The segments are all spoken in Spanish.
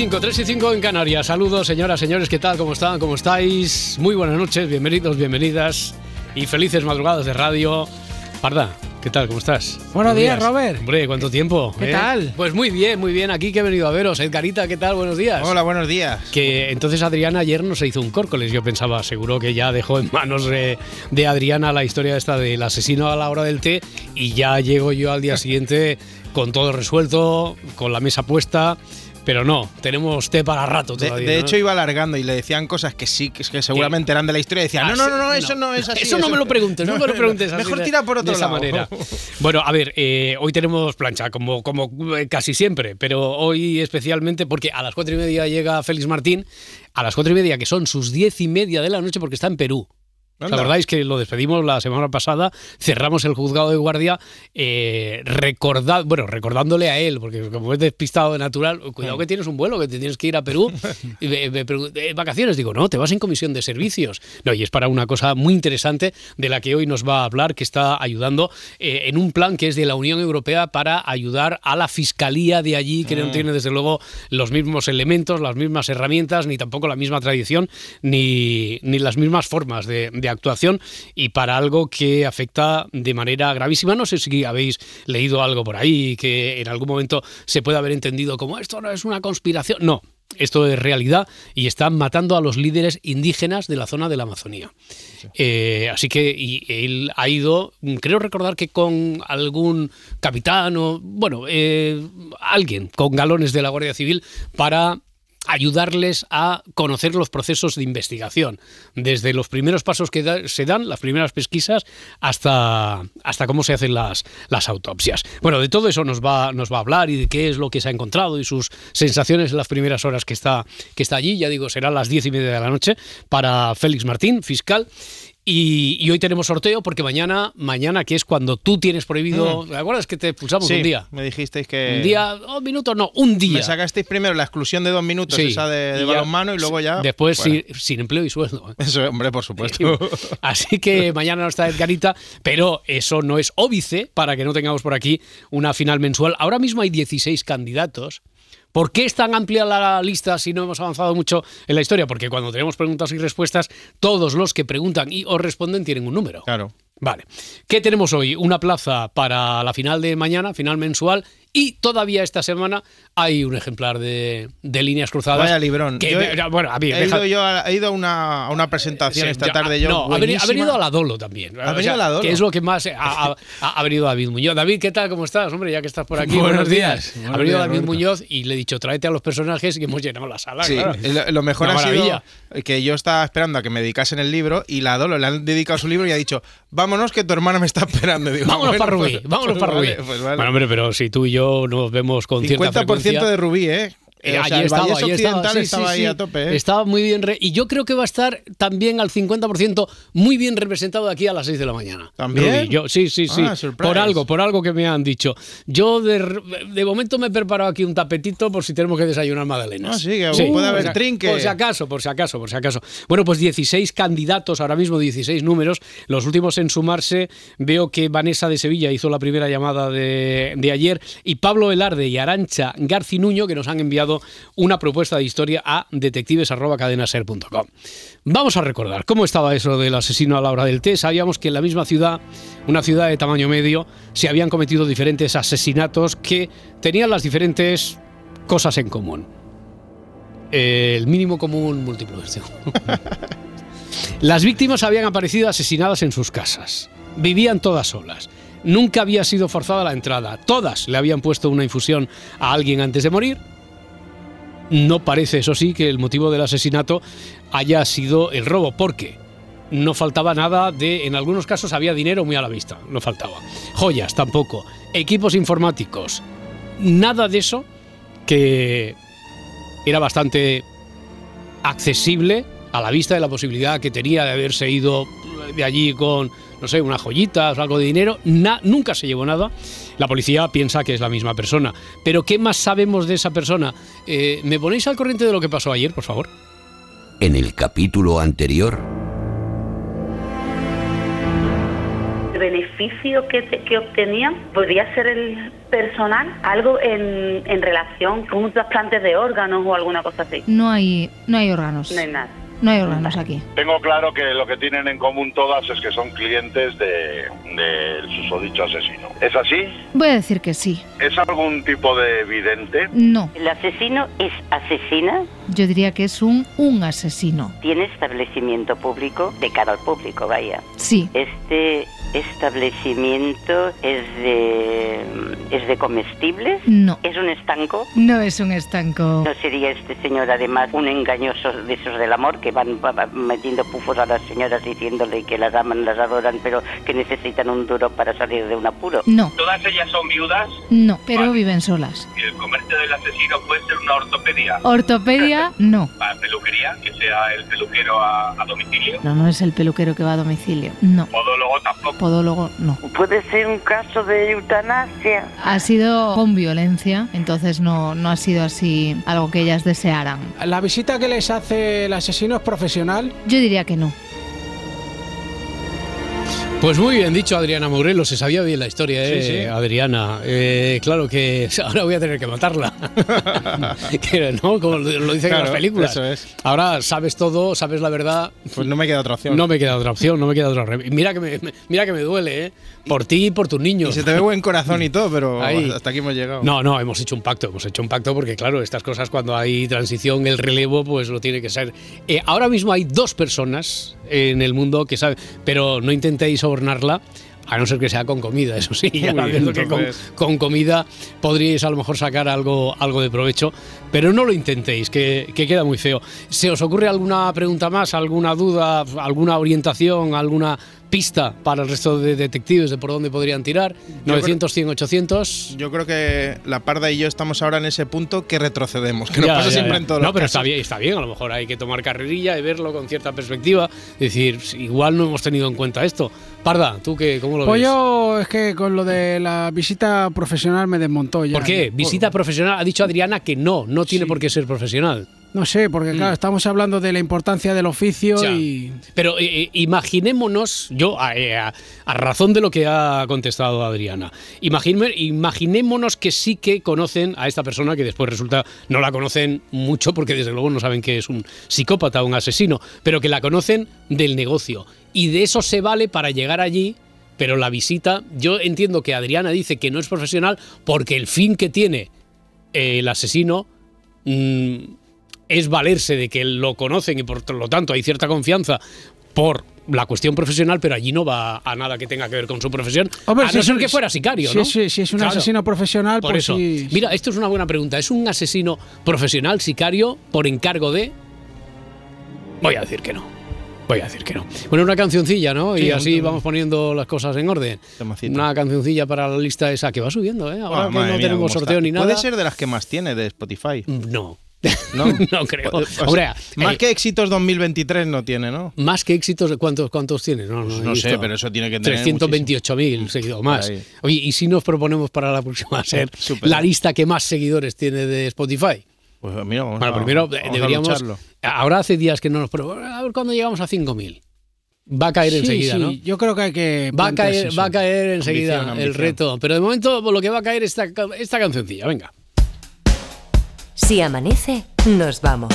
5, 3 y 5 en Canarias. Saludos, señoras, señores, ¿qué tal? ¿Cómo están? ¿Cómo estáis? Muy buenas noches, bienvenidos, bienvenidas y felices madrugadas de radio. Parda, ¿qué tal? ¿Cómo estás? Buenos días, Robert. Hombre, ¿cuánto tiempo? ¿Qué eh? tal? Pues muy bien, muy bien. Aquí que he venido a veros. Edgarita, ¿qué tal? Buenos días. Hola, buenos días. Que entonces Adriana ayer no se hizo un córcoles. Yo pensaba, seguro que ya dejó en manos de, de Adriana la historia esta del asesino a la hora del té y ya llego yo al día siguiente con todo resuelto, con la mesa puesta. Pero no, tenemos té para rato De, todavía. de ¿no? hecho, iba alargando y le decían cosas que sí, que, es que seguramente eran de la historia. Y decía, Ah, no, no, no, no, eso no es así. Eso no me lo preguntes, no, me lo preguntes. así Mejor tira por otro de esa lado. manera. Bueno, a ver, eh, hoy tenemos plancha, como, como casi siempre, pero hoy especialmente porque a las cuatro y media llega Félix Martín, a las cuatro y media, que son sus diez y media de la noche, porque está en Perú. ¿Os Anda. acordáis que lo despedimos la semana pasada? Cerramos el juzgado de guardia eh, recordad, bueno, recordándole a él, porque como es despistado de natural, cuidado que tienes un vuelo, que te tienes que ir a Perú. Y me- me pregun- ¿eh, ¿Vacaciones? Digo, no, te vas en comisión de servicios. No, y es para una cosa muy interesante de la que hoy nos va a hablar, que está ayudando eh, en un plan que es de la Unión Europea para ayudar a la fiscalía de allí, que no tiene desde luego los mismos elementos, las mismas herramientas, ni tampoco la misma tradición, ni, ni las mismas formas de, de actuación, y para algo que afecta de manera gravísima. No sé si habéis leído algo por ahí que en algún momento se puede haber entendido como esto no es una conspiración. No. Esto es realidad y están matando a los líderes indígenas de la zona de la Amazonía. Eh, así que y él ha ido, creo recordar que con algún capitán o, bueno, eh, alguien con galones de la Guardia Civil para ayudarles a conocer los procesos de investigación, desde los primeros pasos que se dan, las primeras pesquisas, hasta, hasta cómo se hacen las, las autopsias. Bueno, de todo eso nos va, nos va a hablar y de qué es lo que se ha encontrado y sus sensaciones en las primeras horas que está, que está allí. Ya digo, será las diez y media de la noche para Félix Martín, fiscal. Y, y hoy tenemos sorteo porque mañana, mañana que es cuando tú tienes prohibido, ¿te acuerdas que te expulsamos Sí, un día? me dijisteis que. Un día, dos minutos, no, un día. Me sacasteis primero la exclusión de dos minutos, Sí, esa de, de y balonmano, y luego ya. Después fuera. sin, sin empleo y sueldo. Eso, hombre, por supuesto. Así que mañana no está Edgarita, pero eso no es óbice para que no tengamos por aquí una final mensual. Ahora mismo hay 16 candidatos. ¿Por qué es tan amplia la lista si no hemos avanzado mucho en la historia? Porque cuando tenemos preguntas y respuestas, todos los que preguntan y o responden tienen un número. Claro. Vale. ¿Qué tenemos hoy? Una plaza para la final de mañana, final mensual, y todavía esta semana hay un ejemplar de, de líneas cruzadas. Vaya librón. Que, Yo- bueno, a mí, He deja- ido yo a, he ido a una, a una presentación Sí, esta ya, tarde yo. No, ha ha venido a la Dolo también. ¿Ha venido a la Dolo? Que es lo que más. Ha, ha- ha- ha venido David Muñoz. David, ¿qué tal? ¿Cómo estás? Hombre, ya que estás por aquí. Buenos días. Ha Buenos venido días, David Roberto. Muñoz y le he dicho, tráete a los personajes y hemos llenado la sala. Sí, claro. lo, lo mejor Una ha maravilla. sido que yo estaba esperando a que me dedicasen el libro y la Dolo le han dedicado su libro y ha dicho, vámonos que tu hermana me está esperando. Digo, Vámonos bueno, para Rubí, pues- vámonos pues para Rubí. pues. Bueno, hombre, pero si tú y yo nos vemos con cierta 50% frecuencia... de Rubí, ¿eh? Eh, o sea, allí el estaba, allí estaba, sí, sí, ahí sí. a tope, ¿eh? Estaba muy bien. re- y yo creo que va a estar también al 50% muy bien representado de aquí a las 6 de la mañana. ¿También? Yo, sí, sí, sí. Ah, surprise. por algo, por algo que me han dicho. Yo de, de momento me he preparado aquí un tapetito por si tenemos que desayunar magdalenas. Ah, sí, que puede haber por trinque. Por si acaso, por si acaso, por si acaso. Bueno, pues 16 candidatos, ahora mismo 16 números. Los últimos en sumarse, veo que Vanessa de Sevilla hizo la primera llamada de, de ayer y Pablo Velarde y Arancha Garcinuño que nos han enviado una propuesta de historia a detectives.cadenaser.com. Vamos a recordar cómo estaba eso del asesino a la hora del té. Sabíamos que en la misma ciudad, una ciudad de tamaño medio, se habían cometido diferentes asesinatos que tenían las diferentes cosas en común. El mínimo común múltiplo. Las víctimas habían aparecido asesinadas en sus casas. Vivían todas solas. Nunca había sido forzada la entrada. Todas le habían puesto una infusión a alguien antes de morir. No parece, eso sí, que el motivo del asesinato haya sido el robo, porque no faltaba nada de, en algunos casos había dinero muy a la vista, no faltaba. Joyas tampoco, equipos informáticos, nada de eso que era bastante accesible a la vista de la posibilidad que tenía de haberse ido de allí con, no sé, unas joyitas o algo de dinero. nunca se llevó nada. La policía piensa que es la misma persona. Pero ¿qué más sabemos de esa persona? Eh, ¿Me ponéis al corriente de lo que pasó ayer, por favor? En el capítulo anterior... El beneficio que, que obtenían podría ser el personal, algo en, en relación con un trasplante de órganos o alguna cosa así. No hay, no hay órganos. No hay nada. No hay órganos aquí. Tengo claro que lo que tienen en común todas es que son clientes de, de susodicho asesino. ¿Es así? Voy a decir que sí. ¿Es algún tipo de evidente? No. ¿El asesino es asesina? Yo diría que es un, un asesino. ¿Tiene establecimiento público? De cara al público, vaya. Sí. Este establecimiento es de es de comestibles? No. ¿Es un estanco? No es un estanco. ¿No sería este señor además un engañoso de esos del amor que van metiendo pufos a las señoras diciéndole que las aman, las adoran, pero que necesitan un duro para salir de un apuro? No. ¿Todas ellas son viudas? No, pero viven solas. ¿Y el comercio del asesino puede ser una ortopedia? Ortopedia, no. ¿Para peluquería? ¿Que sea el peluquero a, a domicilio? No, no es el peluquero que va a domicilio. No. Podólogo tampoco. Podólogo, no. ¿Puede ser un caso de eutanasia? Ha sido con violencia, entonces no, no ha sido así algo que ellas desearan. ¿La visita que les hace el asesino es profesional? Yo diría que no. Pues muy bien dicho, Adriana Morelos. Se sabía bien la historia, ¿eh? Sí, sí. Adriana. Eh, claro que ahora voy a tener que matarla. Que, ¿no? Como lo dicen en las películas. eso es. Ahora sabes todo, sabes la verdad. Pues no me queda otra opción. No me queda otra opción, no me queda otra Mira que me, me- mira que me duele, ¿eh? Por ti y por tus niños. Y se te ve buen corazón y todo, pero Ahí. hasta aquí hemos llegado. No, no, hemos hecho un pacto, hemos hecho un pacto porque, claro, estas cosas cuando hay transición, el relevo, pues lo tiene que ser. Eh, ahora mismo hay dos personas en el mundo que saben, pero no intentéis sobornarla. A no ser que sea con comida, eso sí, ya Uy, viendo que con, con comida podríais a lo mejor sacar algo, algo de provecho, pero no lo intentéis, que, que queda muy feo. ¿Se os ocurre alguna pregunta más, alguna duda, alguna orientación, alguna pista para el resto de detectives de por dónde podrían tirar? Yo 900, 100, 800. Yo creo que la Parda y yo estamos ahora en ese punto que retrocedemos, que nos Ya, pasa ya, siempre ya. en todos No, los pero casos. está bien, está bien. A lo mejor hay que tomar carrerilla y verlo con cierta perspectiva. Es decir, igual no hemos tenido en cuenta esto. Parda, ¿tú qué, cómo lo Pues ves? yo es que con lo de la visita profesional me desmontó ya. ¿Por qué? Por- Visita profesional. Ha dicho Adriana que no, no tiene Sí. por qué ser profesional. No sé, porque claro, estamos hablando de la importancia del oficio Mm. Ya. y... Pero eh, eh, imaginémonos, yo, a, eh, a- a razón de lo que ha contestado Adriana, imagine- imaginémonos que sí que conocen a esta persona que después resulta no la conocen mucho porque desde luego no saben que es un psicópata o un asesino, pero que la conocen del negocio. Y de eso se vale para llegar allí. Pero la visita, yo entiendo que Adriana dice que no es profesional porque el fin que tiene eh, el asesino mm, es valerse de que lo conocen y por lo tanto hay cierta confianza por la cuestión profesional, pero allí no va a nada que tenga que ver con su profesión. Hombre, a si no ser que fuera sicario, si ¿no? es- si es un Claro. asesino profesional, Por pues eso. sí- Mira, esto es una buena pregunta. ¿Es un asesino profesional, sicario, por encargo de...? Voy a decir que no. Voy a decir que no. Bueno, una cancioncilla, ¿no? y Sí, así vamos poniendo las cosas en orden. Una cancioncilla para la lista esa que va subiendo, ¿eh? Ahora Ah, que no mía, tenemos sorteo está. ni nada. Puede ser de las que más tiene de Spotify. No. ¿No? no creo. O sea, Hombre, más eh, que éxitos 2023 no tiene, ¿no? Más que éxitos, ¿cuántos, cuántos tienes? No, he No sé, pero eso tiene que tener 328.000 seguidores más. Oye, ¿y si nos proponemos para la próxima ser la lista que más seguidores tiene de Spotify? Pues mira, vamos Bueno, a- primero vamos a deberíamos. lucharlo. Ahora hace días que no nos proponemos. A ver cuándo llegamos a 5.000. Va a caer Sí, enseguida, sí, ¿no? Yo creo que hay que... Va a, caer, eso. va a caer enseguida Ambición, el reto. Pero de momento lo que va a caer es esta, esta cancioncilla. Venga. Si amanece, nos vamos.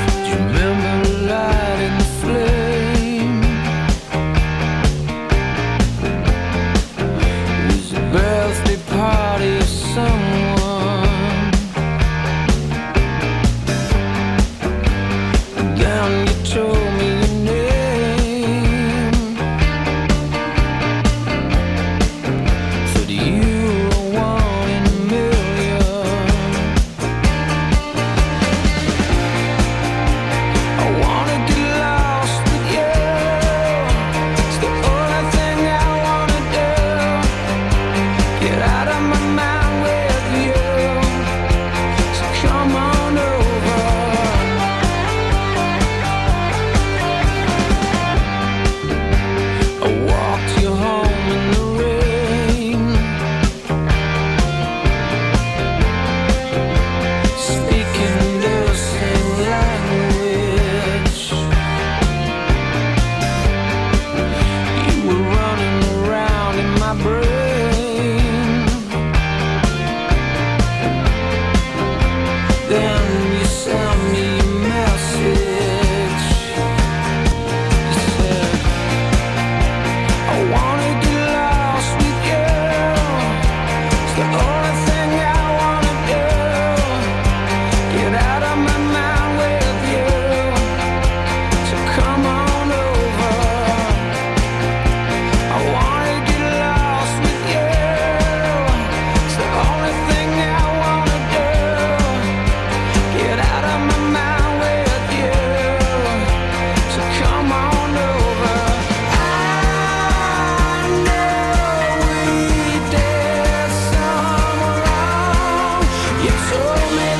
show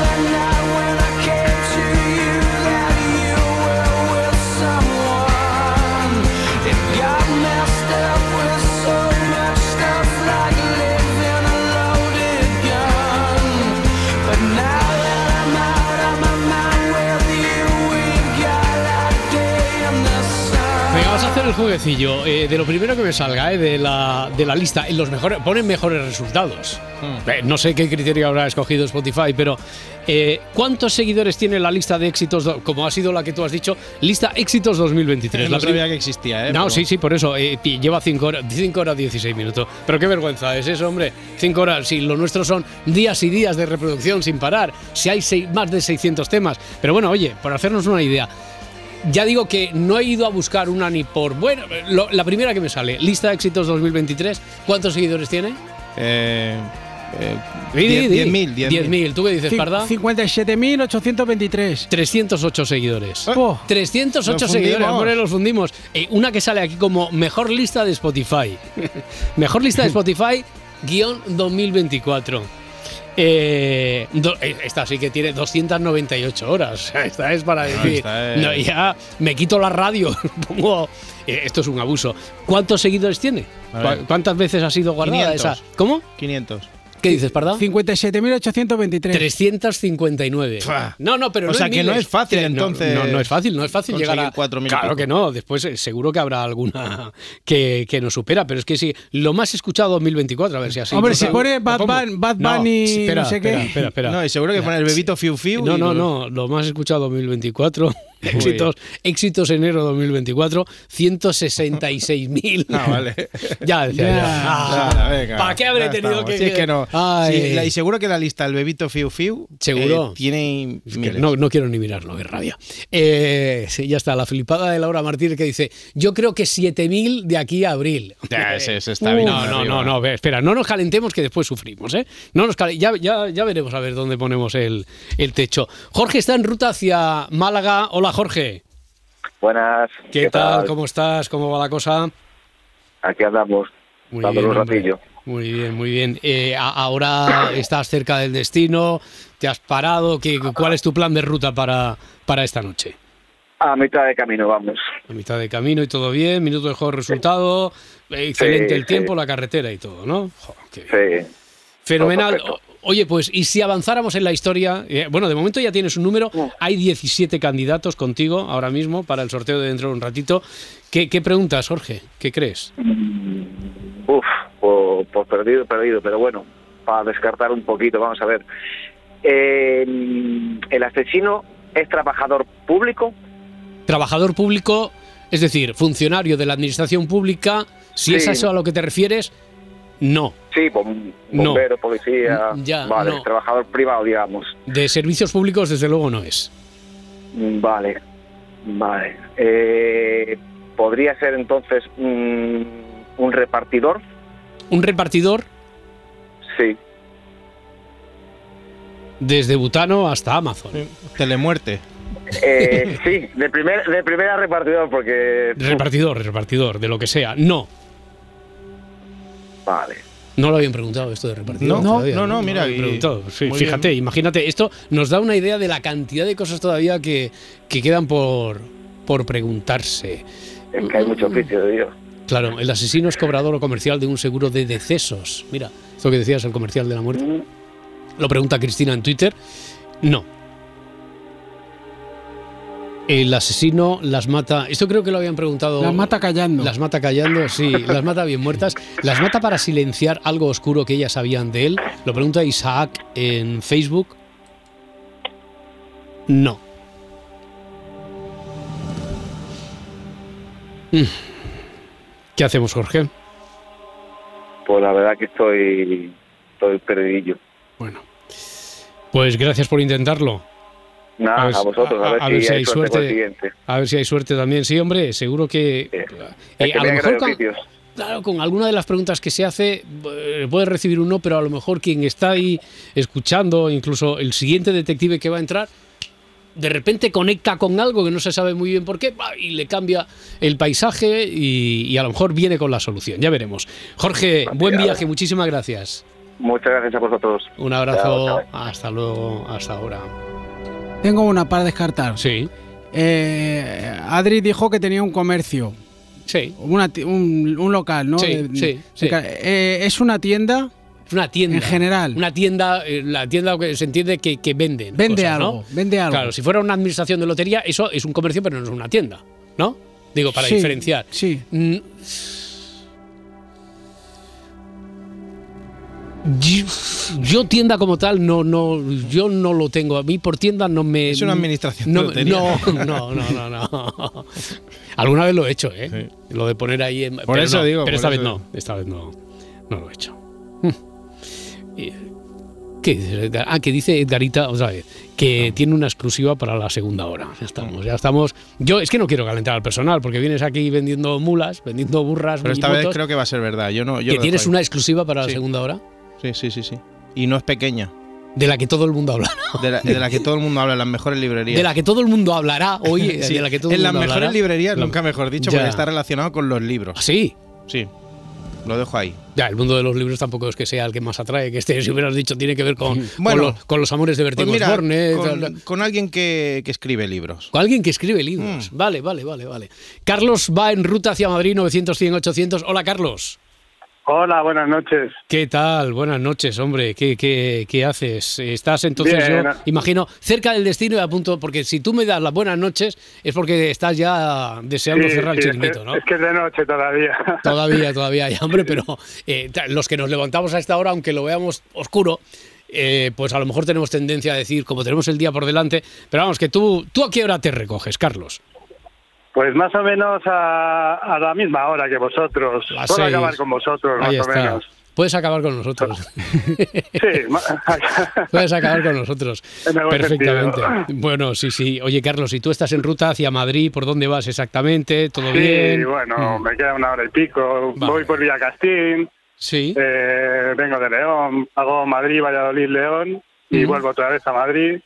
el jueguecillo. Eh, de lo primero que me salga, eh, de, la, de la lista, en los mejores, ponen mejores resultados. Hmm. Eh, no sé qué criterio habrá escogido Spotify, pero ¿cuántos seguidores tiene la lista de éxitos, como ha sido la que tú has dicho, lista éxitos 2023? No la sabía que existía, ¿eh? No, Pero- sí, sí, por eso. lleva 5 horas, cinco horas 16 minutos. Pero qué vergüenza es eso, hombre. 5 horas. Si lo nuestro son días y días de reproducción sin parar. Si hay seis- más de 600 temas. Pero bueno, oye, por hacernos una idea. Ya digo que no he ido a buscar una ni por. Bueno, lo- la primera que me sale, lista de éxitos 2023. ¿Cuántos seguidores tiene? Eh, eh, Di, di, di. 10.000, 10.000. 10.000. ¿Tú qué dices, Parda? 57.823. 308 seguidores. Oh. 308 Los seguidores, fundimos. hombre, los fundimos. Eh, una que sale aquí como mejor lista de Spotify. mejor lista de Spotify, guion 2024. Eh, do- eh, esta sí que tiene 298 horas. Esta es para decir. esta es- No, ya me quito la radio. pongo- eh, esto es un abuso. ¿Cuántos seguidores tiene? A ver. ¿Cu- ¿Cuántas veces ha sido guardada 500. esa? ¿Cómo? 500. ¿Qué dices, Parda? 57.823. 359. Fua. No, no, pero O no sea en que no miles. es fácil, Que no- entonces, No, no, es fácil, no es fácil llegar a. conseguir 4.000 y Claro que no. Después eh, seguro que habrá alguna que, que nos supera, pero es que sí. Lo más escuchado 2024, a ver si así. Hombre, si pone Bad pongo. Bun- Bad No, Bunny, sí, espera, no sé qué. Espera, espera, espera. No, y seguro que pone el bebito Fiu Fiu. No, no, no, lo más escuchado 2024, éxitos, éxitos enero 2024, 166.000. Ah, vale. ya decía Ya. ya. Ah, Ya, venga, ¿Para qué habré tenido que Si es que no. Ay. Sí, la- y seguro que la lista del bebito Fiu Fiu Seguro. eh, tiene Es que miles. no, no quiero ni mirarlo, qué rabia. Eh, sí, ya está, la flipada de Laura Martínez que dice, yo creo que 7.000 de aquí a abril. Ya, ese- ese está bien No, no, no, no, espera, no nos calentemos que después sufrimos, ¿eh? No nos calen- ya, ya, ya veremos a ver dónde ponemos el, el techo. Jorge está en ruta hacia Málaga. Hola, Jorge. Buenas. ¿Qué, tal? ¿Cómo estás? ¿Cómo va la cosa? Aquí andamos, Muy un ratillo. Muy bien, muy bien. Eh, ahora estás cerca del destino, te has parado. ¿Qué, ¿Cuál es tu plan de ruta para, para esta noche? A mitad de camino vamos. A mitad de camino y todo bien, minuto de juego resultado, excelente Sí, el tiempo, sí. la carretera y todo, ¿no? Jo, qué bien. Sí. Fenomenal. Oye, pues, y si avanzáramos en la historia, eh, bueno, de momento ya tienes un número, hay 17 candidatos contigo ahora mismo para el sorteo de dentro de un ratito. ¿Qué, qué preguntas, Jorge? ¿Qué crees? Uf, pues perdido, perdido, pero bueno, para descartar un poquito, vamos a ver. Eh, ¿El asesino es trabajador público? Trabajador público, es decir, funcionario de la administración pública, si es a eso a lo que te refieres, no. Sí, bom- No. bombero, policía. Mm, ya, vale, no. trabajador privado, digamos. De servicios públicos, desde luego, no es. Mm, Vale, vale. Eh, ¿Podría ser entonces mm, un repartidor? Un repartidor Sí. desde Butano hasta Amazon. Telemuerte. Eh, sí, de, primer, de primera repartidor, porque... Repartidor, repartidor, de lo que sea. No. Vale. No lo habían preguntado esto de repartidor. No, no, no, mira, preguntado. Sí, fíjate, bien. imagínate, esto nos da una idea de la cantidad de cosas todavía que, que quedan por, por preguntarse. Es que hay mucho oficio de Dios. Claro, el asesino es cobrador o comercial de un seguro de decesos. Mira, esto que decías, el comercial de la muerte. Lo pregunta Cristina en Twitter. No. El asesino las mata. Esto creo que lo habían preguntado. Las mata callando. Las mata callando, sí. Las mata bien muertas. Las mata para silenciar algo oscuro que ellas sabían de él. Lo pregunta Isaac en Facebook. No. Mm. ¿Qué hacemos, Jorge? Pues la verdad que estoy, estoy perdidillo. Bueno. Pues gracias por intentarlo. Nada, a, ver- vosotros, a, ver, si, hay suerte, con el siguiente. A ver si hay suerte también. Sí, hombre, seguro que. Eh, que a lo mejor con, claro, con alguna de las preguntas que se hace eh, puede recibir un no, pero a lo mejor quien está ahí escuchando, incluso el siguiente detective que va a entrar, de repente conecta con algo que no se sabe muy bien por qué y le cambia el paisaje y, y a lo mejor viene con la solución. Ya veremos. Jorge, buen viaje, muchísimas gracias. Muchas gracias a vosotros. Un abrazo. Chao, chao. Hasta luego, hasta ahora. Tengo una para descartar. Sí. Eh, Adri dijo que tenía un comercio. Sí. Una un, un local, ¿no? Sí, eh, ¿Es una tienda? Una tienda. En general. Una tienda, eh, la tienda que se entiende que, que venden. Vende cosas, algo, ¿no? vende algo. Claro, si fuera una administración de lotería, eso es un comercio, pero no es una tienda, ¿no? Digo, para Sí, diferenciar. Sí. Mm, Yo, yo tienda como tal no no yo no lo tengo a mí por tienda no me Es una administración no, no no no no no alguna vez lo he hecho eh lo de poner ahí en, Por eso no, digo, pero esta vez no esta vez no no lo he hecho Hmm. Y- ¿Qué? Ah, que dice Edgarita, otra vez, que tiene una exclusiva para la segunda hora. Ya estamos, ya estamos. Yo es que no quiero calentar al personal, porque vienes aquí vendiendo mulas, vendiendo burras, Pero esta vez creo que va a ser verdad. Yo no, yo que tienes una exclusiva para la segunda hora, Sí, sí, sí, sí. Y no es pequeña. de la que todo el mundo habla. De la, de la que todo el mundo habla en las mejores librerías. De la que todo el mundo hablará hoy, Sí, de la que todo el en las mundo mejores hablará. librerías, nunca mejor dicho, Ya. porque está relacionado con los libros. ¿Ah, sí? Sí. Lo dejo ahí. Ya, el mundo de los libros tampoco es que sea el que más atrae, que este, si hubieras dicho, tiene que ver con, con, Bueno, los, con los amores de Pues Bertín mira, Osborne, con, con alguien que, que escribe libros. Con alguien que escribe libros. Mm. Vale, vale, vale, vale. Carlos va en ruta hacia Madrid 900 100 800. Hola, Carlos. Hola, buenas noches. ¿Qué tal? Buenas noches, hombre. ¿Qué, qué, qué haces? Estás entonces, Bien. yo imagino, cerca del destino y a punto, porque si tú me das las buenas noches es porque estás ya deseando Sí, cerrar sí, el chiringuito, ¿no? Es que es de noche todavía. Todavía, todavía hay hambre, pero eh, los que nos levantamos a esta hora, aunque lo veamos oscuro, eh, pues a lo mejor tenemos tendencia a decir, como tenemos el día por delante, pero vamos, que tú, ¿tú a qué hora te recoges, Carlos? Pues más o menos a, a la misma hora que vosotros. Las Puedo seis. acabar con vosotros, Ahí más o está. menos. Puedes acabar con nosotros. Sí, Puedes acabar con nosotros. Perfectamente. sentido. Bueno, sí, sí. Oye, Carlos, si tú estás en ruta hacia Madrid, ¿por dónde vas exactamente? ¿Todo sí, bien? bueno, Mm. me queda una hora y pico. Vale. Voy por Villacastín. Sí. eh, vengo de León. Hago Madrid, Valladolid, León. Y Mm. vuelvo otra vez a Madrid.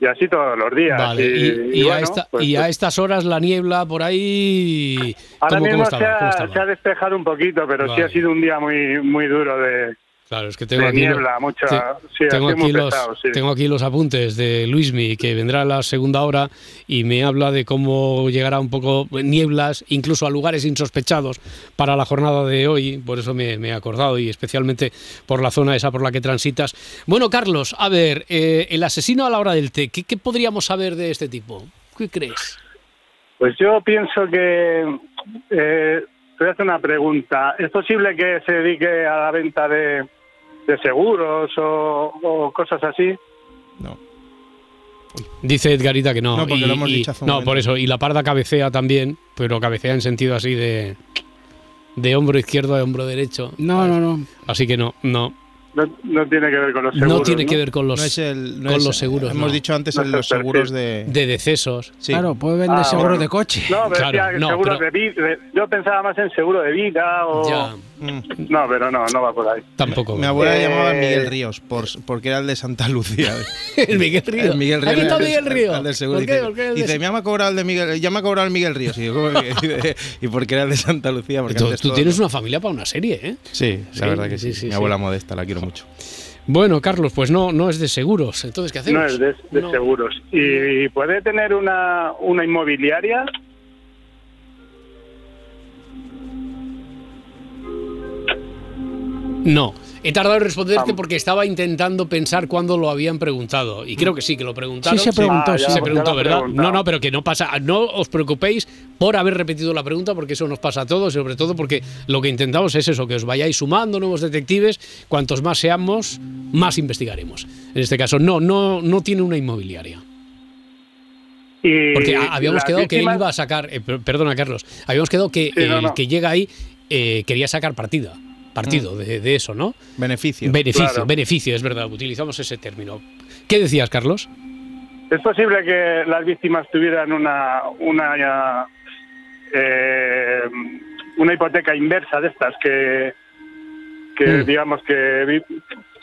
Y así todos los días. Vale, y, y, y a bueno, esta- pues- y a estas horas la niebla por ahí. Ahora ¿Cómo, cómo mismo estaba? se, ¿Cómo ha, estaba? se ha despejado un poquito, pero sí ha sido un día muy muy duro de, Claro, es que tengo de aquí, lo- niebla, mucha. te- sí, tengo, aquí los, pesado, sí. tengo aquí los apuntes de Luismi, que vendrá a la segunda hora y me habla de cómo llegará un poco nieblas, incluso a lugares insospechados para la jornada de hoy. Por eso me, me he acordado y especialmente por la zona esa por la que transitas. Bueno, Carlos, a ver, eh, el asesino a la hora del té, ¿qué, qué podríamos saber de este tipo? ¿Qué crees? Pues yo pienso que. Eh, te voy a hacer una pregunta. ¿Es posible que se dedique a la venta de, de seguros o, o cosas así? Dice Edgarita que no. No, porque y- lo hemos y- dicho hace un No, momento. por eso. Y la parda cabecea también, pero cabecea en sentido así de. de hombro izquierdo a hombro derecho. No, no, no. Así que no, no. No, no tiene que ver con los seguros. no tiene que ver con los, No es el- no con es- los seguros. hemos no. dicho antes No en es el los seguros de... De decesos. Sí. Claro, puede vender Ah, seguros bueno. de coche. No, pero Claro, decía que no, seguros pero- de vida. Yo pensaba más en seguro de vida o. Ya, No, pero no, no va por ahí. tampoco. Mi abuela Eh, llamaba Miguel Ríos por, porque era el de Santa Lucía. el Miguel Ríos. El Miguel Ríos. Aquí está el- Miguel el- Ríos. el del seguro. ¿Por qué? Dice, ¿Por qué el de- dice, ya me ha cobrado el de Miguel, ya me ha cobrado el Miguel Ríos. Y, digo, y, y porque era el de Santa Lucía. Porque Tú, antes tú todo- tienes una familia para una serie, ¿eh? Sí, la verdad que sí. Mi abuela modesta, la quiero mucho. Bueno, Carlos, pues no, no es de seguros. Entonces, ¿qué hacemos? No es de, de No. seguros. ¿Y puede tener una, una inmobiliaria? No. He tardado en responderte porque estaba intentando pensar cuándo lo habían preguntado. Y creo que sí, que lo preguntaron. Sí, se preguntó, Ah, ya, sí. Se ya preguntó, ¿verdad? preguntado. No, no, pero que no pasa. No os preocupéis por haber repetido la pregunta, porque eso nos pasa a todos, y sobre todo porque lo que intentamos es eso, que os vayáis sumando nuevos detectives. Cuantos más seamos, más investigaremos. En este caso, no, no, no tiene una inmobiliaria. Porque a- habíamos quedado que él iba a sacar. eh, per- perdona, Carlos. Habíamos quedado que Sí, no, el no. que llega ahí eh, quería sacar partida. Partido de, de eso, ¿no? Beneficio. Beneficio, Claro. beneficio, es verdad, utilizamos ese término. ¿Qué decías, Carlos? ¿Es posible que las víctimas tuvieran una una eh, una hipoteca inversa de estas que que Mm. digamos que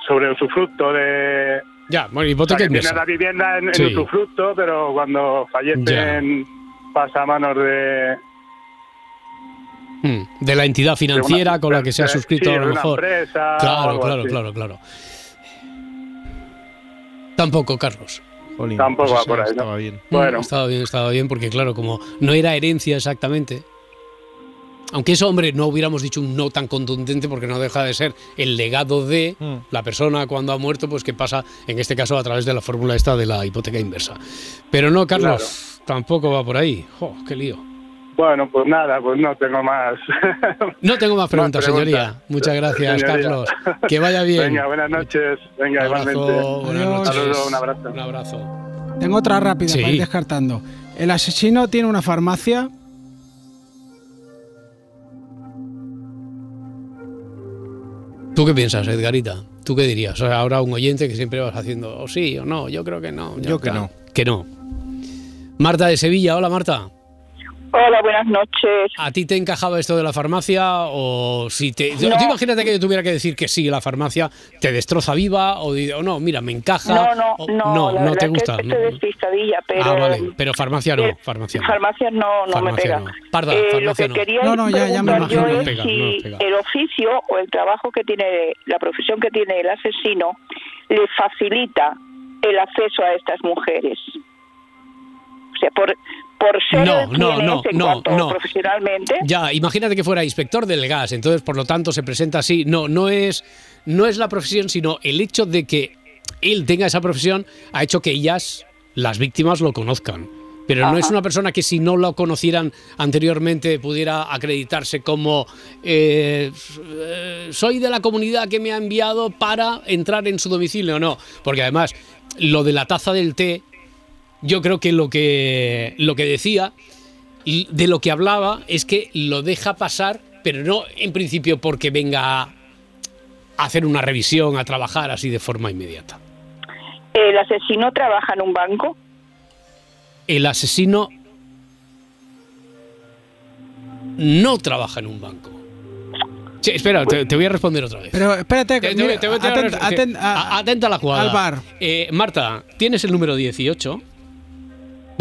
sobre usufructo de Ya, bueno, o sea, hipoteca que inversa. la vivienda en, en Sí. usufructo, pero cuando fallecen pasa a manos de Mm, De la entidad financiera con la que se ha suscrito sí, a lo mejor. empresa Claro, claro, así. claro, claro. Tampoco, Carlos. Jolín, Tampoco pues va por ahí, ¿no? Estaba bien. Bueno. Mm, Estaba bien, estaba bien, porque claro, como no era herencia exactamente. Aunque eso, hombre, no hubiéramos dicho un no tan contundente porque no deja de ser el legado de Mm. la persona cuando ha muerto, pues que pasa, en este caso, a través de la fórmula esta de la hipoteca inversa. Pero no, Carlos, tampoco va por ahí. Jo, qué lío. Bueno, pues nada, pues no tengo más. No tengo más preguntas, preguntas. señoría. Muchas gracias, Señoría. Carlos. Que vaya bien. Venga, buenas noches. Venga, Un abrazo, igualmente. buenas noches. Saludos, un abrazo. Un abrazo. Tengo otra rápida Sí. para ir descartando. El asesino tiene una farmacia. ¿Tú qué piensas, Edgarita? ¿Tú qué dirías? O sea, ahora un oyente que siempre vas haciendo o sí o no. Yo creo que no. Yo que claro, no. Que no. Marta de Sevilla. Hola, Marta. Hola, buenas noches. ¿A ti te encajaba esto de la farmacia o si te... No. Imagínate que yo tuviera que decir que sí, la farmacia te destroza viva o, o no, mira, me encaja. No, no, o- no, no, la no te que gusta. estoy no. despistadilla, pero... ah, vale, pero farmacia no, pero farmacia no. Farmacia no, no me Farmacia pega. no. Parda, Eh, lo que no. quería No, no, ya- ya me yo imagino. es No pega, si no pega. el oficio o el trabajo que tiene, la profesión que tiene el asesino, le facilita el acceso a estas mujeres. O sea, por, por ser No, quien no, es no, en no, cuanto no. profesionalmente, Ya, imagínate que fuera inspector del gas, entonces por lo tanto se presenta así. No, no es, no es la profesión, sino el hecho de que él tenga esa profesión ha hecho que ellas, las víctimas, lo conozcan. Pero no es una persona que si no lo conocieran anteriormente pudiera acreditarse como eh, eh, soy de la comunidad que me ha enviado para entrar en su domicilio. No, porque además lo de la taza del té, yo creo que lo que, lo que decía de lo que hablaba es que lo deja pasar, pero no en principio porque venga a hacer una revisión, a trabajar así de forma inmediata. el asesino trabaja en un banco. El asesino no trabaja en un banco. Sí, espera, te, te voy a responder otra vez. Pero espérate, Te- mira, a- atenta a la jugada. al bar. Eh, Marta, ¿tienes el número 18?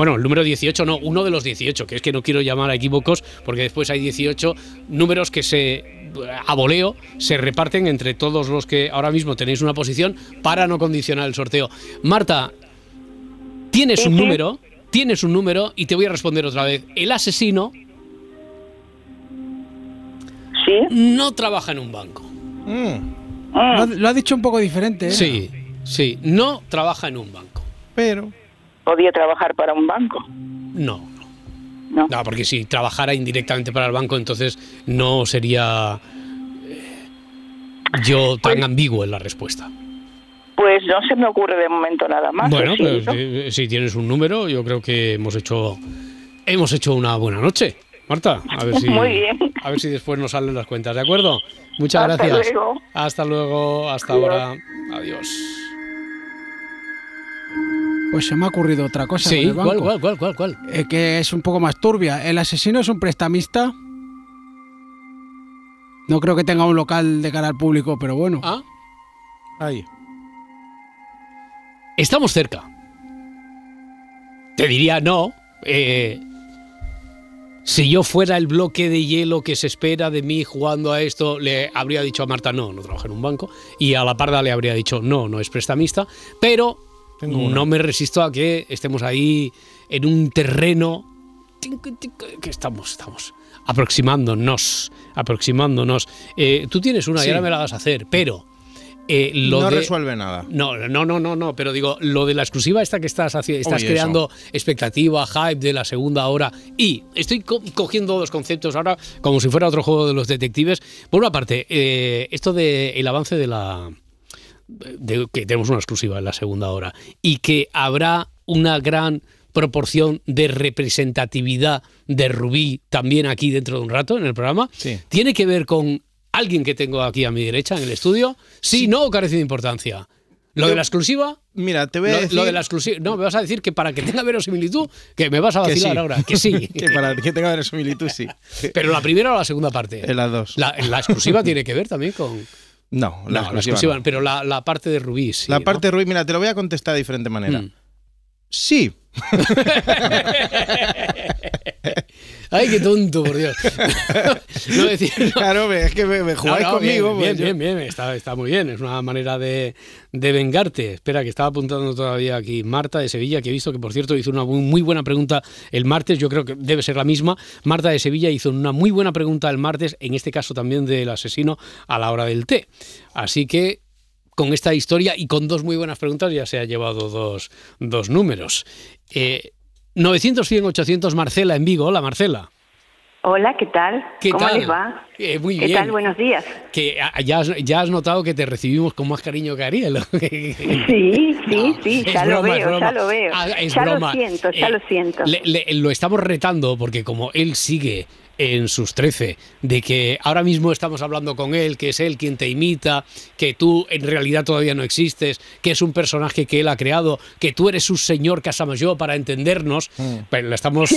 Bueno, el número 18 no, uno de los 18, que es que no quiero llamar a equívocos porque después hay 18 números que se, a voleo, se reparten entre todos los que ahora mismo tenéis una posición para no condicionar el sorteo. Marta, tienes un número, tienes un número y te voy a responder otra vez. El asesino no trabaja en un banco. Lo, lo ha dicho un poco diferente, ¿eh? Sí, sí, no trabaja en un banco. Pero. Podía trabajar para un banco. No. No. porque si trabajara indirectamente para el banco, entonces no sería eh, yo tan ambiguo en la respuesta. Pues no se me ocurre de momento nada más. bueno, pues, ¿no? eh, si tienes un número, yo creo que hemos hecho hemos hecho una buena noche. Marta, a ver si Muy bien. a ver si después nos salen las cuentas, ¿de acuerdo? Muchas Hasta gracias. luego. Hasta luego, hasta Adiós. ahora. Adiós. Pues se me ha ocurrido otra cosa. Sí, con el banco. ¿cuál, cuál, cuál, cuál, Eh, que es un poco más turbia. ¿El asesino es un prestamista? No creo que tenga un local de cara al público, pero bueno. Ah. Ahí. Estamos cerca. Te diría no. eh, si yo fuera el bloque de hielo que se espera de mí jugando a esto, le habría dicho a Marta no, no trabaja en un banco. Y a la parda le habría dicho no, no es prestamista. Pero no me resisto a que estemos ahí en un terreno que estamos, estamos aproximándonos, aproximándonos. Eh, tú tienes una y ahora me la vas a hacer, pero eh, lo no de- resuelve nada. no, no, no, no, no, pero digo, lo de la exclusiva esta que estás haciendo, estás creando expectativa, hype de la segunda hora y estoy co- cogiendo dos conceptos ahora como si fuera otro juego de los detectives. Por una parte, eh, esto de el avance de la de que tenemos una exclusiva en la segunda hora y que habrá una gran proporción de representatividad de Rubí también aquí dentro de un rato en el programa, tiene que ver con alguien que tengo aquí a mi derecha en el estudio, sí, no o carece de importancia. Lo de la exclusiva. Mira, te voy a lo, decir- lo de la exclusiva. No, me vas a decir que para que tenga verosimilitud, que me vas a Que vacilar sí. ahora. Que sí. que para que tenga verosimilitud, sí. Pero la primera o la segunda parte. En las dos. La, la exclusiva tiene que ver también con. No, No, la exclusiva, no. pero la, la parte de Rubí. sí, La ¿no? parte de Rubí, mira, te lo voy a contestar de diferente manera. Mm. Sí. Ay, qué tonto, por Dios. no decir, no. Claro, es que me, me jugáis No, conmigo. Bien, pues yo- bien, bien, bien, Está, está muy bien. Es una manera de, de vengarte. Espera, que estaba apuntando todavía aquí Marta de Sevilla, que he visto que, por cierto, hizo una muy, muy buena pregunta el martes. Yo creo que debe ser la misma. Marta de Sevilla hizo una muy buena pregunta el martes, en este caso también del asesino a la hora del té. Así que con esta historia y con dos muy buenas preguntas ya se ha llevado dos, dos números. Eh, 900, 100, 800, Marcela en Vigo. Hola, Marcela. Hola, ¿qué tal? ¿Qué ¿Cómo tal? les va? Eh, muy ¿Qué bien. tal? Buenos días. Que ah, ya has, ya has notado que te recibimos con más cariño que Ariel. Sí, sí, sí, es ya lo broma, es veo, ya lo veo. Ah, es ya broma. lo siento, ya Eh, lo siento. Le- le- lo estamos retando porque como él sigue en sus 13, de que ahora mismo estamos hablando con él, que es él quien te imita, que tú en realidad todavía no existes, que es un personaje que él ha creado, que tú eres su señor yo para entendernos, pues le estamos,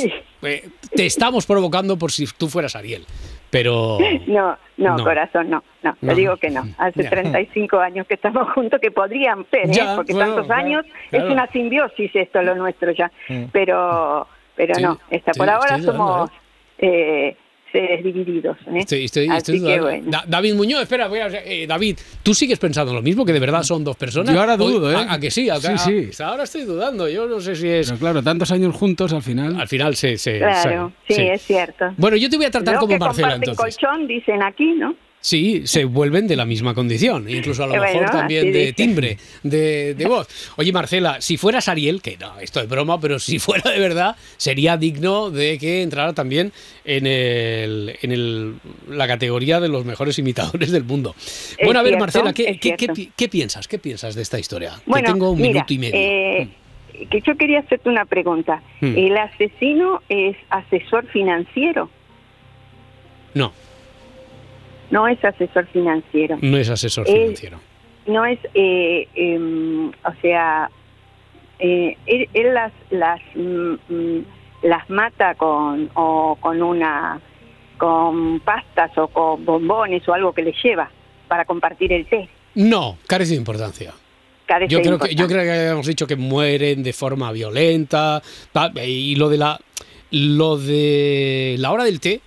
eh, te estamos provocando por si tú fueras Ariel. Pero No, no, No. corazón, no, no, No. te digo que no. Hace Ya. 35 años que estamos juntos, que podrían ser, ¿eh? Ya, porque bueno, tantos claro, años claro. es una simbiosis esto lo nuestro ya. Mm. Pero, pero Sí, no, está, sí, por ahora somos eh, seres divididos. ¿eh? Estoy, estoy- Así estoy que bueno. Da- David Muñoz, espera, voy a- eh, David, ¿tú sigues pensando lo mismo? ¿Que de verdad son dos personas? Yo ahora Hoy- dudo, ¿eh? ¿A, a que sí? ¿A, Sí, a- sí. hasta ahora estoy dudando, yo no sé si es... Pero claro, tantos años juntos al final. Al final se... se- Claro, se- sí, es cierto. Bueno, yo te voy a tratar como que Marcela, entonces. colchón, dicen aquí, ¿no? Sí, se vuelven de la misma condición, incluso a lo mejor también de timbre, de, de voz. Oye, Marcela, si fueras Ariel, que no, esto es broma, pero si fuera de verdad, sería digno de que entrara también en, el, en el- la categoría de los mejores imitadores del mundo. Bueno, a ver, cierto, Marcela, ¿qué, piensas? ¿Qué piensas de esta historia? Bueno, que tengo un mira, minuto y medio. eh, que yo quería hacerte una pregunta. Hmm. ¿El asesino es asesor financiero? No, No es asesor financiero. no es asesor Es- financiero. No es, eh, em, o sea, eh, él, él las las mm, mm, las mata con o con una con pastas o con bombones o algo que le lleva para compartir el té. No, carece de importancia. Carece Yo de creo, que, yo importancia. creo que habíamos dicho que mueren de forma violenta y lo de la lo de la hora del té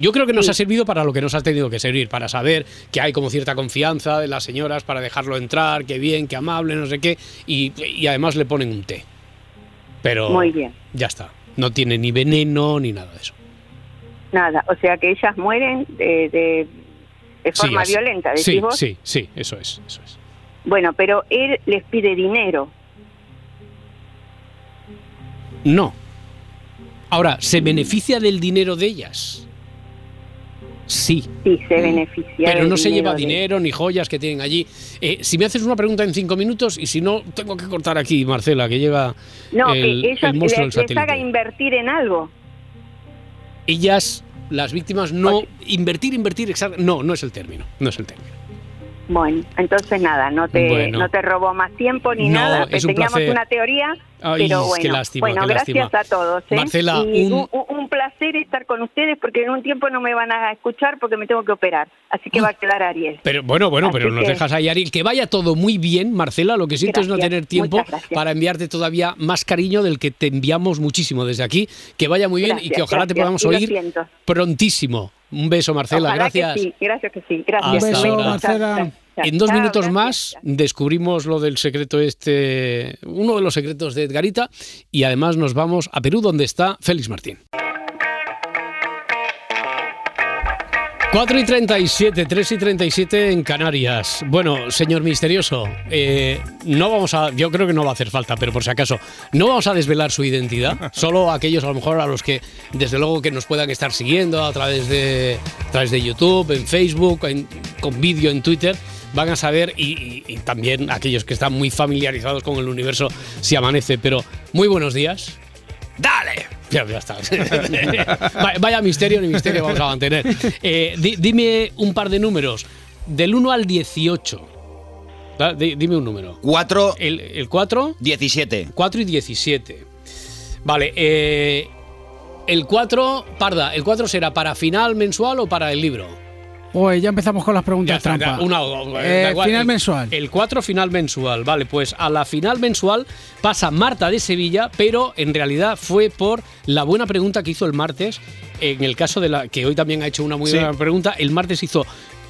yo creo que nos ha servido para lo que nos ha tenido que servir, para saber que hay como cierta confianza de las señoras para dejarlo entrar, que bien, que amable, no sé qué, y, y además le ponen un té. Pero Muy bien. ya está, no tiene ni veneno ni nada de eso. Nada, o sea que ellas mueren de, de, de Sí, forma violenta, decís sí, vos. sí, sí, eso es, eso es. Bueno, pero él les pide dinero. No. Ahora, ¿se beneficia del dinero de ellas? Sí. Sí, se beneficia. Pero no se lleva de- dinero ni joyas que tienen allí. Eh, si me haces una pregunta en cinco minutos y si no, tengo que cortar aquí, Marcela, que llega No, el, que ellos el monstruo les, del les haga invertir en algo. Ellas, las víctimas, no. Invertir, invertir, exacto. No, no es el término. No es el término. Bueno, entonces nada, no te, Bueno. no te robó más tiempo ni No, nada. es un Teníamos placer. una teoría, Ay, pero qué bueno. lástima, bueno, qué gracias lástima. a todos. ¿eh? Marcela, Y un- un... un placer estar con ustedes porque en un tiempo no me van a escuchar porque me tengo que operar. Así que va a quedar Ariel. Pero bueno, bueno, pero nos que- dejas ahí, Ariel. Que vaya todo muy bien, Marcela. Lo que siento es no tener tiempo para enviarte todavía más cariño del que te enviamos muchísimo desde aquí. Que vaya muy bien y que Gracias, ojalá te gracias, podamos y lo oír prontísimo. Un beso, Marcela. Ojalá gracias. Que sí, gracias que sí. Gracias. Hasta Venga, ahora. chao, Marcela. En dos Chao, minutos gracias. más descubrimos lo del secreto este, uno de los secretos de Edgarita y además nos vamos a Perú donde está Félix Martín. 4 y 37, 3 y 37 en Canarias. Bueno, señor misterioso, eh, no vamos a, yo creo que no va a hacer falta, pero por si acaso, no vamos a desvelar su identidad, solo aquellos a lo mejor a los que desde luego que nos puedan estar siguiendo a través de, a través de YouTube, en Facebook, en- con vídeo en Twitter, van a saber y, y- y también aquellos que están muy familiarizados con el universo si amanece. Pero muy buenos días. ¡Dale! Ya, ya está. Va- Vaya misterio ni misterio vamos a mantener. Eh, di- dime un par de números. Del 1 al 18. Da- di- Dime un número. 4. El, el 4. 17. 4 y 17. Vale. eh, el 4, Parda, ¿el 4 será para final mensual o para el libro? Oye, ya empezamos con las preguntas Ya trampa. ya, una o- Eh, da igual. final El- mensual. El 4 final mensual, vale, pues a la final mensual pasa Marta de Sevilla, pero en realidad fue por la buena pregunta que hizo el martes. En el caso de la que hoy también ha hecho una muy Sí. buena pregunta, el martes hizo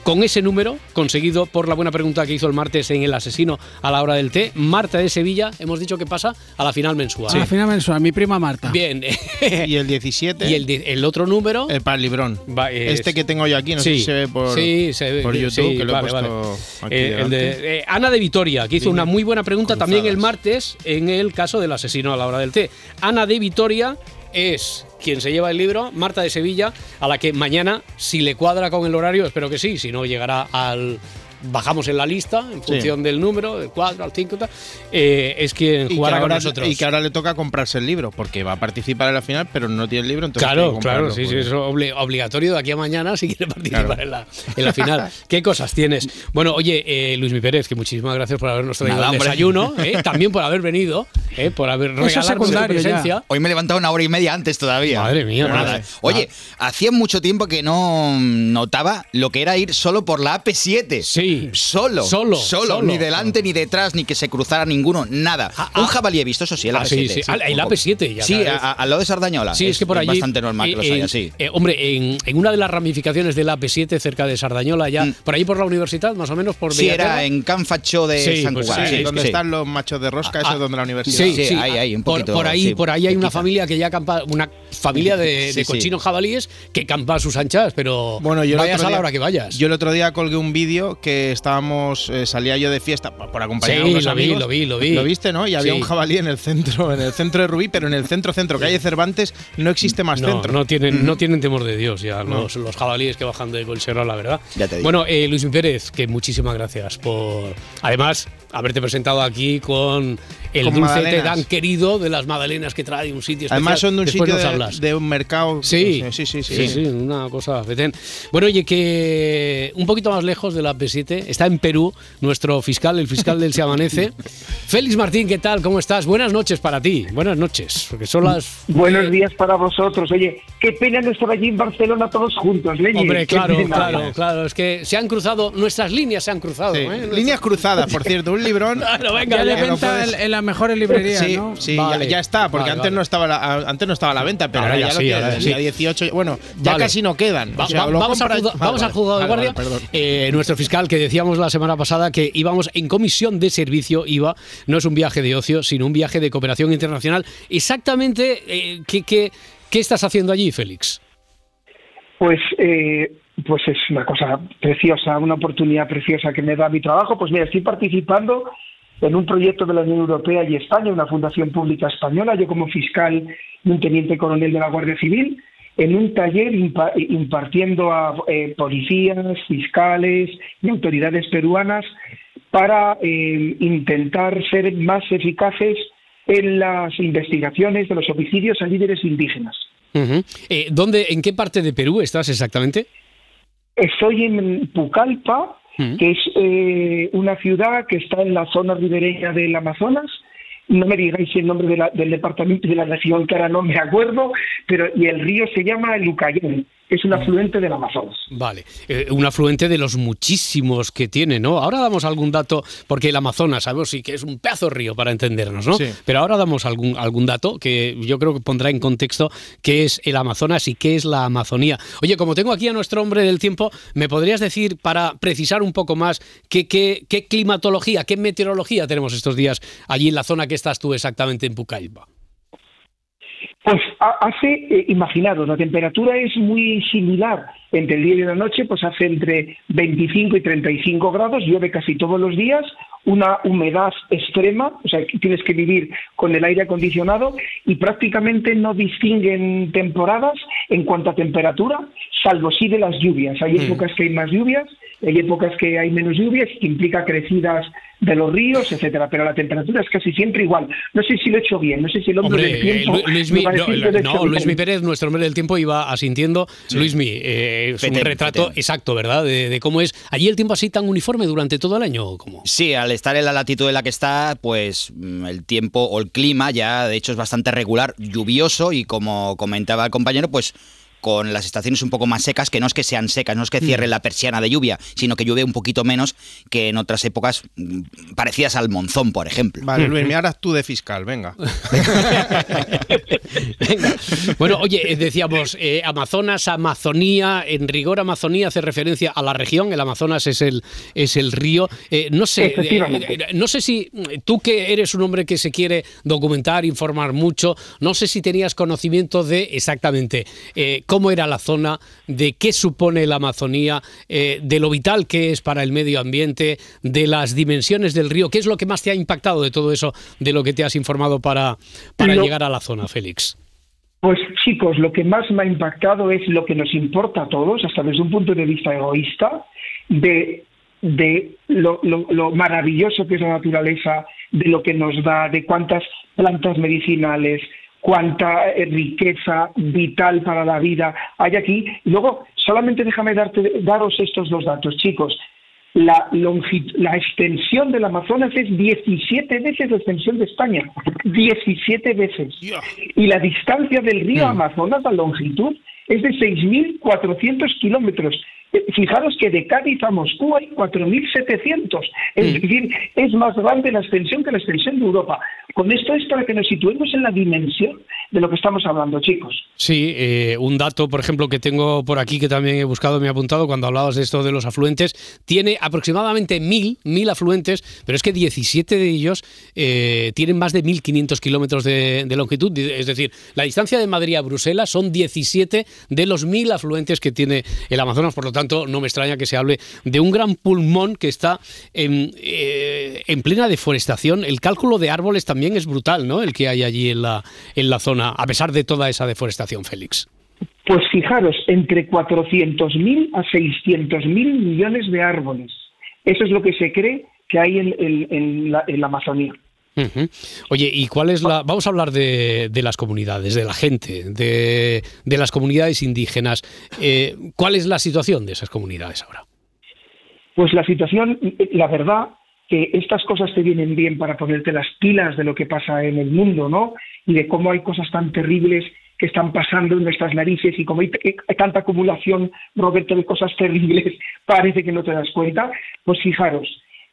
con ese número, conseguido por la buena pregunta que hizo el martes en El Asesino a la hora del té, Marta de Sevilla, hemos dicho que pasa a la final mensual. A la final mensual, mi prima Marta. Bien. Y el 17. y el, otro número. El para el librón. va- es- Este que tengo yo aquí, no sé Sí, si se ve por, sí, se ve, por sí, YouTube, que lo vale, he vale. puesto aquí Eh, el delante. de eh, Ana de Vitoria, que hizo Dime. una muy buena pregunta también el martes en el caso del asesino a la hora del té. Ana de Vitoria es quien se lleva el libro, Marta de Sevilla, a la que mañana, si le cuadra con el horario, espero que sí, si no llegará al bajamos en la lista en función del número, del 4 al 5, eh, es quien jugará con nosotros. y que ahora le toca comprarse el libro, porque va a participar en la final, pero no tiene el libro, entonces Claro, claro, sí, sí, es obli- obligatorio de aquí a mañana si quiere participar Claro. en, la, en la final. ¿Qué cosas tienes? Bueno, oye, eh, Luis Mi Pérez, que muchísimas gracias por habernos traído Nada, el desayuno, eh, también por haber venido, eh, por haber regalado su presencia. Hoy me he levantado una hora y media antes todavía. Madre mía, madre. nada. Oye, hacía mucho tiempo que no notaba lo que era ir solo por la AP7. Sí. Solo. Solo, Solo. solo. Ni delante, ni detrás, ni que se cruzara ninguno. Nada. Un jabalí he visto, eso sí, el Ah, AP7. sí, sí. Ah, el un AP7 ya Sí, a- al lado de Sardañola. Sí, es, que por allí. bastante normal que los eh, haya eh, eh, hombre, en, en una de las ramificaciones del AP7, cerca de Sardañola, ya, por ahí por la universidad, más o menos, por Mm. Sí, era Bellaterra. en Can Facho de Sí, San pues sí, sí, donde sí. están los machos de rosca, eso Ah, es donde la universidad. Sí, sí, ahí, ahí, un por, poquito, por ahí, sí, por ahí hay una familia que ya campa, una familia de, Sí, de sí. cochinos jabalíes que campa a sus anchas, pero Bueno, yo vayas a la hora que vayas. Yo el otro día colgué un vídeo que estábamos, eh, salía yo de fiesta por acompañar Sí, a unos lo vi, amigos. lo vi, lo vi. Lo viste, ¿no? Y había Sí. un jabalí en el centro, en el centro de Rubí, pero en el centro centro, calle Cervantes, no existe más no, centro. no tienen, no tienen temor de Dios ya No. los, los jabalíes que bajan de Colchero, la verdad. Ya te digo. Bueno, eh, Luis Pérez, que muchísimas gracias por, además, haberte presentado aquí con el Con dulce magdalenas. tan querido de las magdalenas que trae un sitio especial. Además son de un Después sitio de, de un mercado. Sí, sí, sí, sí. sí, sí, una cosa fetén. Bueno, oye, que un poquito más lejos de la P7 está en Perú nuestro fiscal, el fiscal del Se Amanece. Félix Martín, ¿qué tal? ¿Cómo estás? Buenas noches para ti. Buenas noches, porque son las... Buenos días para vosotros. Oye, qué pena no estar allí en Barcelona todos juntos, Leñi. Hombre, claro, claro, claro. Es que se han cruzado, nuestras líneas se han cruzado. Sí. ¿eh? Líneas cruzadas, por cierto, un librón. Claro, venga, ya de ya, no venta puedes- en, las mejores librerías, Sí, ¿no? sí, Vale. ya, ya está, porque Vale, antes vale. no estaba la, antes no estaba a la venta, pero Ahora ahora, ya ya, sí, lo ahora tienes, ya el sí. día 18, bueno, ya Vale. casi no quedan. Va- O sea, va- lo vamos, al compras- vamos juzgado de vale, guardia. Eh, nuestro fiscal, que decíamos la semana pasada que íbamos en comisión de servicio IVA, no es un viaje de ocio, sino un viaje de cooperación internacional. Exactamente, eh, ¿qué, qué, qué estás haciendo allí, Félix? Pues, eh, pues es una cosa preciosa, una oportunidad preciosa que me da mi trabajo. Pues mira, estoy participando en un proyecto de la Unión Europea y España, una fundación pública española, yo como fiscal y un teniente coronel de la Guardia Civil, en un taller impa- impartiendo a eh, policías, fiscales y autoridades peruanas para eh, intentar ser más eficaces en las investigaciones de los homicidios a líderes indígenas. Eh, ¿dónde, ¿En qué parte de Perú estás exactamente? Estoy en Pucallpa, Mm. que es eh, una ciudad que está en la zona ribereña del Amazonas. No me digáis el nombre de la- del departamento y de la región, que ahora no me acuerdo, pero y el río se llama el es un afluente del Amazonas. Vale, eh, un afluente de los muchísimos que tiene, ¿no? Ahora damos algún dato, porque el Amazonas, sabemos sí que es un pedazo de río para entendernos, ¿no? Sí. Pero ahora damos algún, algún dato que yo creo que pondrá en contexto qué es el Amazonas y qué es la Amazonía. Oye, como tengo aquí a nuestro hombre del tiempo, ¿me podrías decir, para precisar un poco más, qué, qué, qué climatología, qué meteorología tenemos estos días allí en la zona que estás tú exactamente en Pucallpa? Pues ha- hace, eh, imaginaros, la temperatura es muy similar entre el día y la noche, pues hace entre 25 y 35 grados, llueve casi todos los días, una humedad extrema, o sea, tienes que vivir con el aire acondicionado y prácticamente no distinguen temporadas en cuanto a temperatura, salvo sí de las lluvias. Hay Mm. épocas que hay más lluvias, hay épocas que hay menos lluvias, que implica crecidas de los ríos, etcétera, pero la temperatura es casi siempre igual. No sé si lo he hecho bien, no sé si el hombre Hombre, del tiempo eh, Lu- Luis va a no, decir que lo he no, hecho Luis bien. Mi Pérez, nuestro hombre del tiempo, iba asintiendo. Luis Mi, eh, es un retrato exacto, ¿verdad? De, de cómo es. ¿Allí el tiempo así tan uniforme durante todo el año? ¿o cómo? Sí, al estar en la latitud en la que está, pues mm, el tiempo o el clima ya de hecho es bastante regular, lluvioso y como comentaba el compañero, pues con las estaciones un poco más secas, que no es que sean secas, no es que cierren la persiana de lluvia, sino que llueve un poquito menos que en otras épocas mm, parecidas al monzón, por ejemplo. Vale, Luis, me harás tú de fiscal, venga. Venga. Bueno, oye, eh, decíamos eh, Amazonas, Amazonía, en rigor Amazonía hace referencia a la región, el Amazonas es el, es el río. Eh, no sé, Efectivamente. eh, no sé si mm, tú que eres un hombre que se quiere documentar, informar mucho, no sé si tenías conocimiento de exactamente eh, cómo era la zona, de qué supone la Amazonía, eh, de lo vital que es para el medio ambiente, de las dimensiones del río. ¿Qué es lo que más te ha impactado de todo eso, de lo que te has informado para, para Lo- llegar a la zona, Félix? Pues chicos, lo que más me ha impactado es lo que nos importa a todos, hasta desde un punto de vista egoísta, de, de lo, lo, lo maravilloso que es la naturaleza, de lo que nos da, de cuántas plantas medicinales, cuánta eh, riqueza vital para la vida hay aquí. Luego, solamente déjame darte, daros estos dos datos, chicos. La, la extensión del Amazonas es 17 veces la extensión de España. 17 veces. Y la distancia del río Amazonas, la longitud, es de 6.400 kilómetros. Eh, Fijaros que de Cádiz a Moscú hay 4.700. Es decir, es más grande la extensión que la extensión de Europa. Con esto es para que nos situemos en la dimensión de lo que estamos hablando, chicos. Sí, eh, un dato, por ejemplo, que tengo por aquí que también he buscado, me he apuntado cuando hablabas de esto de los afluentes, tiene aproximadamente mil, mil afluentes, pero es que 17 de ellos eh, tienen más de 1.500 kilómetros de, de longitud, es decir, la distancia de Madrid a Bruselas son 17 de los mil afluentes que tiene el Amazonas, por lo tanto, no me extraña que se hable de un gran pulmón que está en, eh, en plena deforestación. El cálculo de árboles también es brutal, ¿no? El que hay allí en la, en la zona, a pesar de toda esa deforestación, Félix. Pues fijaros, entre 400.000 a 600.000 millones de árboles. Eso es lo que se cree que hay en, en- en la Amazonía. Oye, ¿y cuál es la...? Vamos a hablar de, de las comunidades, de la gente, de, de las comunidades indígenas. Eh, ¿Cuál es la situación de esas comunidades ahora? Pues la situación, la verdad, que estas cosas te vienen bien para ponerte las pilas de lo que pasa en el mundo, ¿no? Y de cómo hay cosas tan terribles que están pasando en nuestras narices y como hay, hay tanta acumulación, Roberto, de cosas terribles, parece que no te das cuenta. Pues fijaros,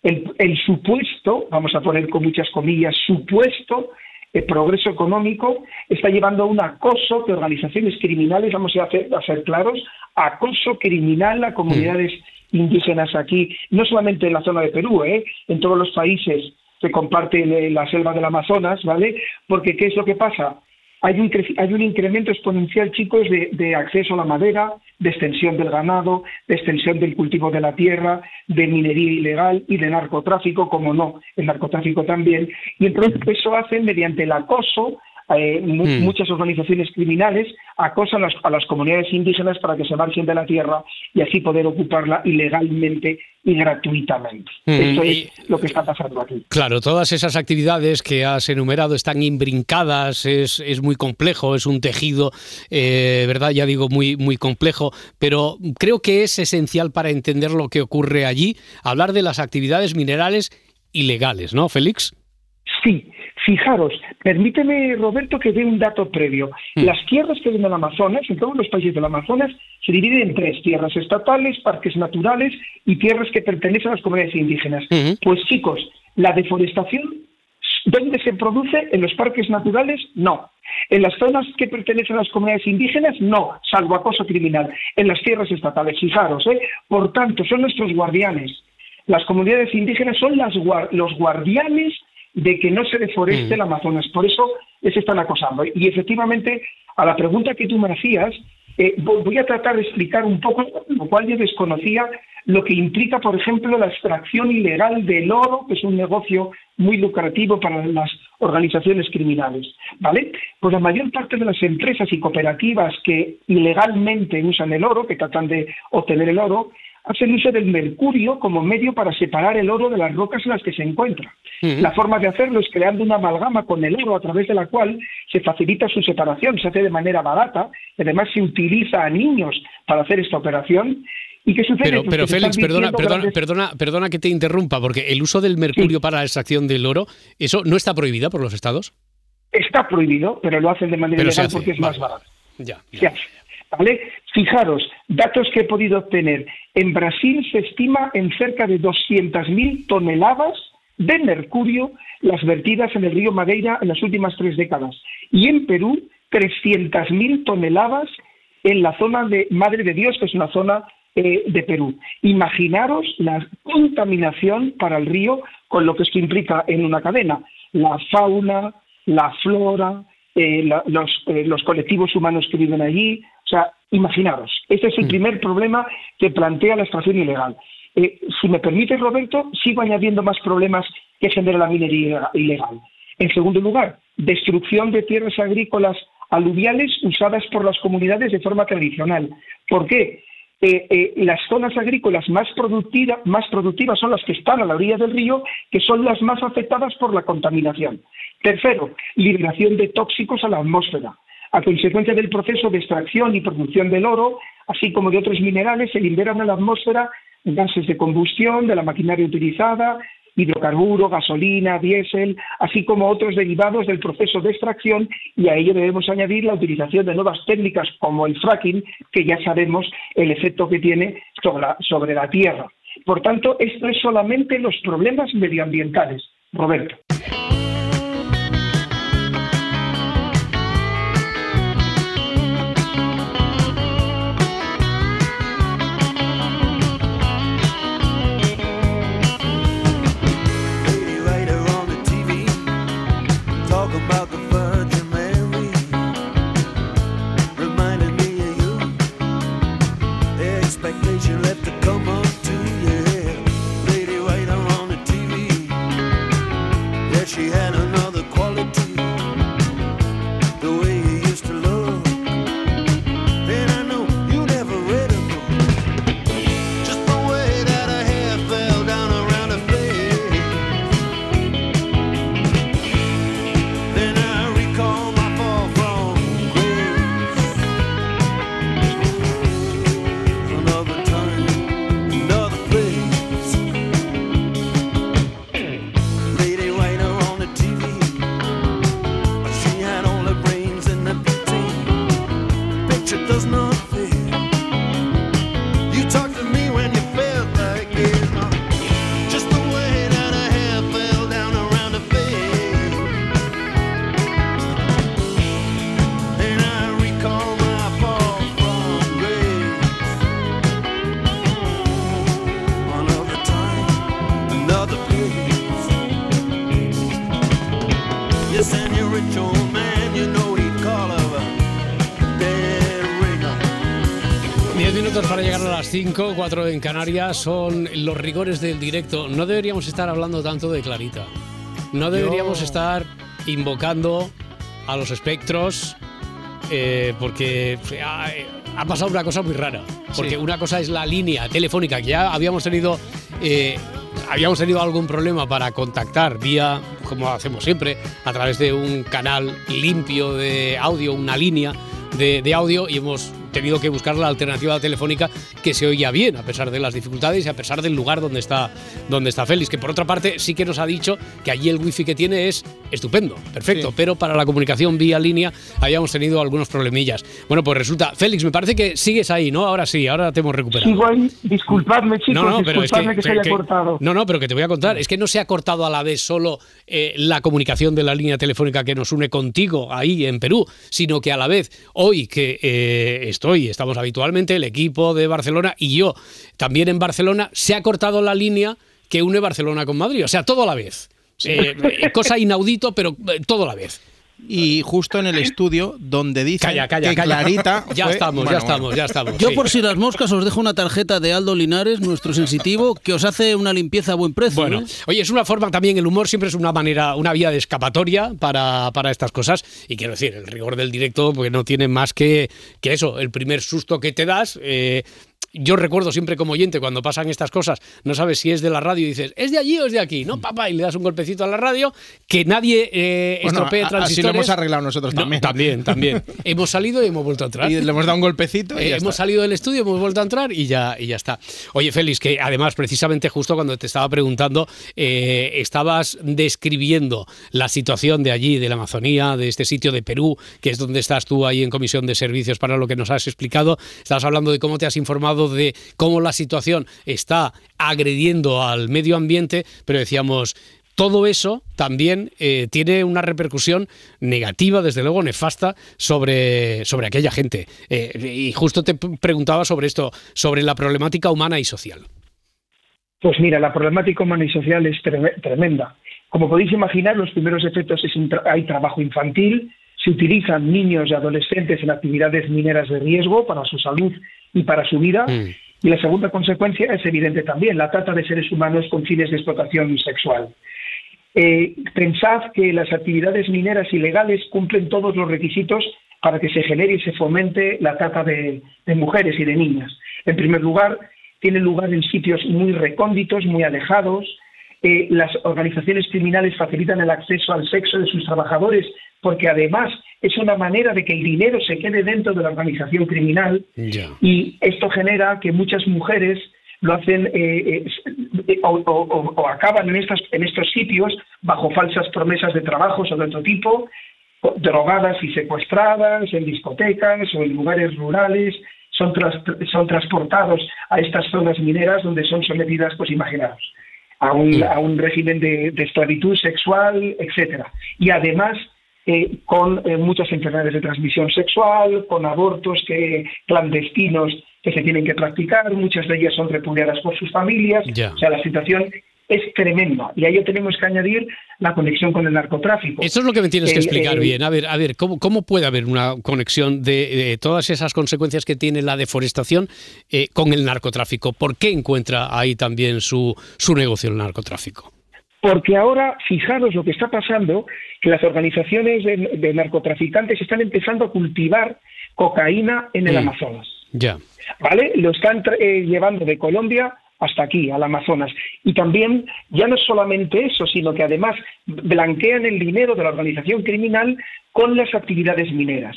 el, el supuesto, vamos a poner con muchas comillas, supuesto eh, progreso económico está llevando a un acoso de organizaciones criminales, vamos a, hacer- a ser claros, acoso criminal a comunidades indígenas aquí, no solamente en la zona de Perú, ¿eh? en todos los países que comparten eh, la selva del Amazonas, ¿vale? Porque ¿qué es lo que pasa? Hay un, hay un incremento exponencial, chicos, de, de acceso a la madera, de extensión del ganado, de extensión del cultivo de la tierra, de minería ilegal y de narcotráfico, como no, el narcotráfico también. Y entonces eso hacen mediante el acoso. Eh, mu- Mm. Muchas organizaciones criminales acosan a las, a las comunidades indígenas para que se marchen de la tierra y así poder ocuparla ilegalmente y gratuitamente. Mm, Esto y- es lo que está pasando aquí. Claro, todas esas actividades que has enumerado están imbrincadas, es, es muy complejo, es un tejido, eh, ¿verdad? Ya digo, muy, muy complejo, pero creo que es esencial para entender lo que ocurre allí, hablar de las actividades minerales ilegales, ¿no, Félix? Sí, fijaros, permíteme, Roberto, que dé un dato previo. Las tierras que hay en el Amazonas, en todos los países del Amazonas, se dividen en tres, tierras estatales, parques naturales y tierras que pertenecen a las comunidades indígenas. Pues chicos, la deforestación, ¿dónde se produce? ¿En los parques naturales? No. En las zonas que pertenecen a las comunidades indígenas, no, salvo acoso criminal. En las tierras estatales, fijaros, ¿eh? Por tanto, son nuestros guardianes. Las comunidades indígenas son las los guardianes de que no se deforeste el Amazonas. Por eso les están acosando. Y efectivamente, a la pregunta que tú me hacías, eh, vo- voy a tratar de explicar un poco, lo cual yo desconocía, lo que implica, por ejemplo, la extracción ilegal del oro, que es un negocio muy lucrativo para las organizaciones criminales. ¿Vale? Pues la mayor parte de las empresas y cooperativas que ilegalmente usan el oro, que tratan de obtener el oro, hacen uso del mercurio como medio para separar el oro de las rocas en las que se encuentra. La forma de hacerlo es creando una amalgama con el oro a través de la cual se facilita su separación, se hace de manera barata, y además se utiliza a niños para hacer esta operación. ¿Y qué sucede? Pero, Pues pero Félix, perdona, perdona, grandes- perdona, perdona que te interrumpa, porque el uso del mercurio para la extracción del oro, ¿eso no está prohibido por los estados? Está prohibido, pero lo hacen de manera Pero porque es vale. más barato. Ya. Hace, ¿vale? Fijaros, datos que he podido obtener. En Brasil se estima en cerca de 200.000 toneladas de mercurio las vertidas en el río Madeira en las últimas tres décadas. Y en Perú, 300.000 toneladas en la zona de Madre de Dios, que es una zona eh, de Perú. Imaginaros la contaminación para el río con lo que esto implica en una cadena. La fauna, la flora, eh, eh, los colectivos humanos que viven allí. O sea, imaginaros, ese es el primer problema que plantea la extracción ilegal. Eh, si me permite, Roberto, sigo añadiendo más problemas que genera la minería ilegal. En segundo lugar, destrucción de tierras agrícolas aluviales usadas por las comunidades de forma tradicional. ¿Por qué? Eh, eh, las zonas agrícolas más, más productivas son las que están a la orilla del río, que son las más afectadas por la contaminación. Tercero, liberación de tóxicos a la atmósfera. A consecuencia del proceso de extracción y producción del oro, así como de otros minerales, se liberan a la atmósfera gases de combustión de la maquinaria utilizada, hidrocarburo, gasolina, diésel, así como otros derivados del proceso de extracción y a ello debemos añadir la utilización de nuevas técnicas como el fracking, que ya sabemos el efecto que tiene sobre la, tierra. Por tanto, esto es solamente los problemas medioambientales. Roberto. 5, 4 en Canarias son los rigores del directo. No deberíamos estar hablando tanto de Clarita. No deberíamos estar invocando a los espectros eh, porque ha, pasado una cosa muy rara. Porque una cosa es la línea telefónica que ya habíamos tenido. Eh, habíamos tenido algún problema para contactar vía, como hacemos siempre, a través de un canal limpio de audio, una línea de, de audio, y hemos tenido que buscar la alternativa telefónica que se oía bien, a pesar de las dificultades y a pesar del lugar donde está, donde está Félix, que por otra parte sí que nos ha dicho que allí el wifi que tiene es estupendo, perfecto, pero para la comunicación vía línea habíamos tenido algunos problemillas. Bueno, pues resulta, Félix, me parece que sigues ahí, ¿no? Ahora sí, ahora te hemos recuperado. Sigo ahí, disculpadme chicos, no, no, pero disculpadme que, se haya cortado. No, no, pero que te voy a contar, es que no se ha cortado a la vez solo eh, la comunicación de la línea telefónica que nos une contigo ahí en Perú, sino que a la vez hoy que eh, estoy, estamos habitualmente, el equipo de Barcelona y yo también en Barcelona, se ha cortado la línea que une Barcelona con Madrid, o sea, todo a la vez. Eh, cosa inaudito, pero todo a la vez y justo en el estudio donde dice calla, calla, que Clarita ya estamos, ya estamos, ya estamos. Yo por si las moscas os dejo una tarjeta de Aldo Linares, nuestro sensitivo, que os hace una limpieza a buen precio. Bueno, ¿eh? oye, es una forma también, el humor siempre es una manera, una vía de escapatoria para, para estas cosas y quiero decir, el rigor del directo porque no tiene más que, que eso, el primer susto que te das, eh, yo recuerdo siempre como oyente cuando pasan estas cosas, no sabes si es de la radio y dices, ¿es de allí o es de aquí? No, papá, y le das un golpecito a la radio, que nadie eh, estropee transistores. Así lo hemos arreglado nosotros también. también, también. hemos salido y hemos vuelto a entrar. Y le hemos dado un golpecito. Y eh, hemos salido del estudio, hemos vuelto a entrar y ya, y ya está. Oye, Félix, que además, precisamente justo cuando te estaba preguntando, eh, estabas describiendo la situación de allí, de la Amazonía, de este sitio de Perú, que es donde estás tú ahí en Comisión de Servicios para lo que nos has explicado. Estabas hablando de cómo te has informado de cómo la situación está agrediendo al medio ambiente, pero decíamos, todo eso también eh, tiene una repercusión negativa, desde luego nefasta, sobre, sobre aquella gente. Eh, y justo te preguntaba sobre esto, sobre la problemática humana y social. Pues mira, la problemática humana y social es tremenda. Como podéis imaginar, los primeros efectos es hay trabajo infantil, se utilizan niños y adolescentes en actividades mineras de riesgo para su salud y para su vida. Mm. Y la segunda consecuencia es evidente también, la trata de seres humanos con fines de explotación sexual. Eh, pensad que las actividades mineras ilegales cumplen todos los requisitos para que se genere y se fomente la trata de, de mujeres y de niñas. En primer lugar, tiene lugar en sitios muy recónditos, muy alejados. Eh, las organizaciones criminales facilitan el acceso al sexo de sus trabajadores porque además es una manera de que el dinero se quede dentro de la organización criminal y esto genera que muchas mujeres lo hacen eh, eh, o, o, acaban en, estas, en estos sitios bajo falsas promesas de trabajos o de otro tipo, drogadas y secuestradas en discotecas o en lugares rurales, son, son transportados a estas zonas mineras donde son sometidas, pues imaginaos, a un, a un régimen de, de esclavitud sexual, etcétera. Y además eh, con eh, muchas enfermedades de transmisión sexual, con abortos que, clandestinos que se tienen que practicar, muchas de ellas son repudiadas por sus familias. O sea, la situación es tremenda. Y a ello tenemos que añadir la conexión con el narcotráfico. Eso es lo que me tienes que explicar bien. A ver, a ver, ¿cómo, cómo puede haber una conexión de, todas esas consecuencias que tiene la deforestación eh, con el narcotráfico? ¿Por qué encuentra ahí también su, su negocio el narcotráfico? Porque ahora, fijaros lo que está pasando, que las organizaciones de, narcotraficantes están empezando a cultivar cocaína en el mm. Amazonas. Ya. ¿Vale? Lo están eh, llevando de Colombia hasta aquí, al Amazonas. Y también, ya no solamente eso, sino que además blanquean el dinero de la organización criminal con las actividades mineras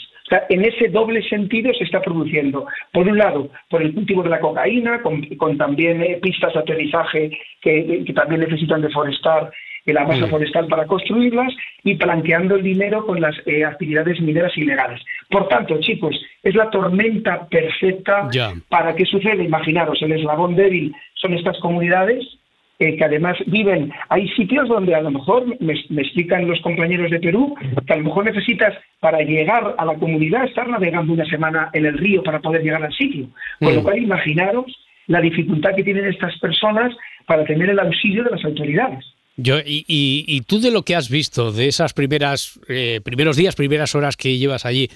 en ese doble sentido se está produciendo, por un lado, por el cultivo de la cocaína, con, también eh, pistas de aterrizaje que, también necesitan deforestar la masa forestal para construirlas y planteando el dinero con las eh, actividades mineras ilegales. Por tanto, chicos, es la tormenta perfecta para que suceda. Imaginaros, el eslabón débil son estas comunidades eh, que además viven, hay sitios donde a lo mejor, me, explican los compañeros de Perú, que a lo mejor necesitas para llegar a la comunidad estar navegando una semana en el río para poder llegar al sitio. Con lo mm. cual, imaginaros la dificultad que tienen estas personas para tener el auxilio de las autoridades. Yo, y, y, tú de lo que has visto, de esas primeras eh, primeros días, primeras horas que llevas allí,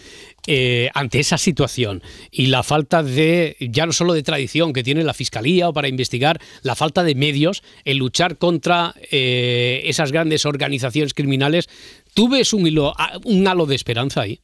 eh, ante esa situación y la falta de, ya no solo de tradición que tiene la Fiscalía o para investigar, la falta de medios en luchar contra eh, esas grandes organizaciones criminales, ¿tú ves un, hilo, un halo de esperanza ahí?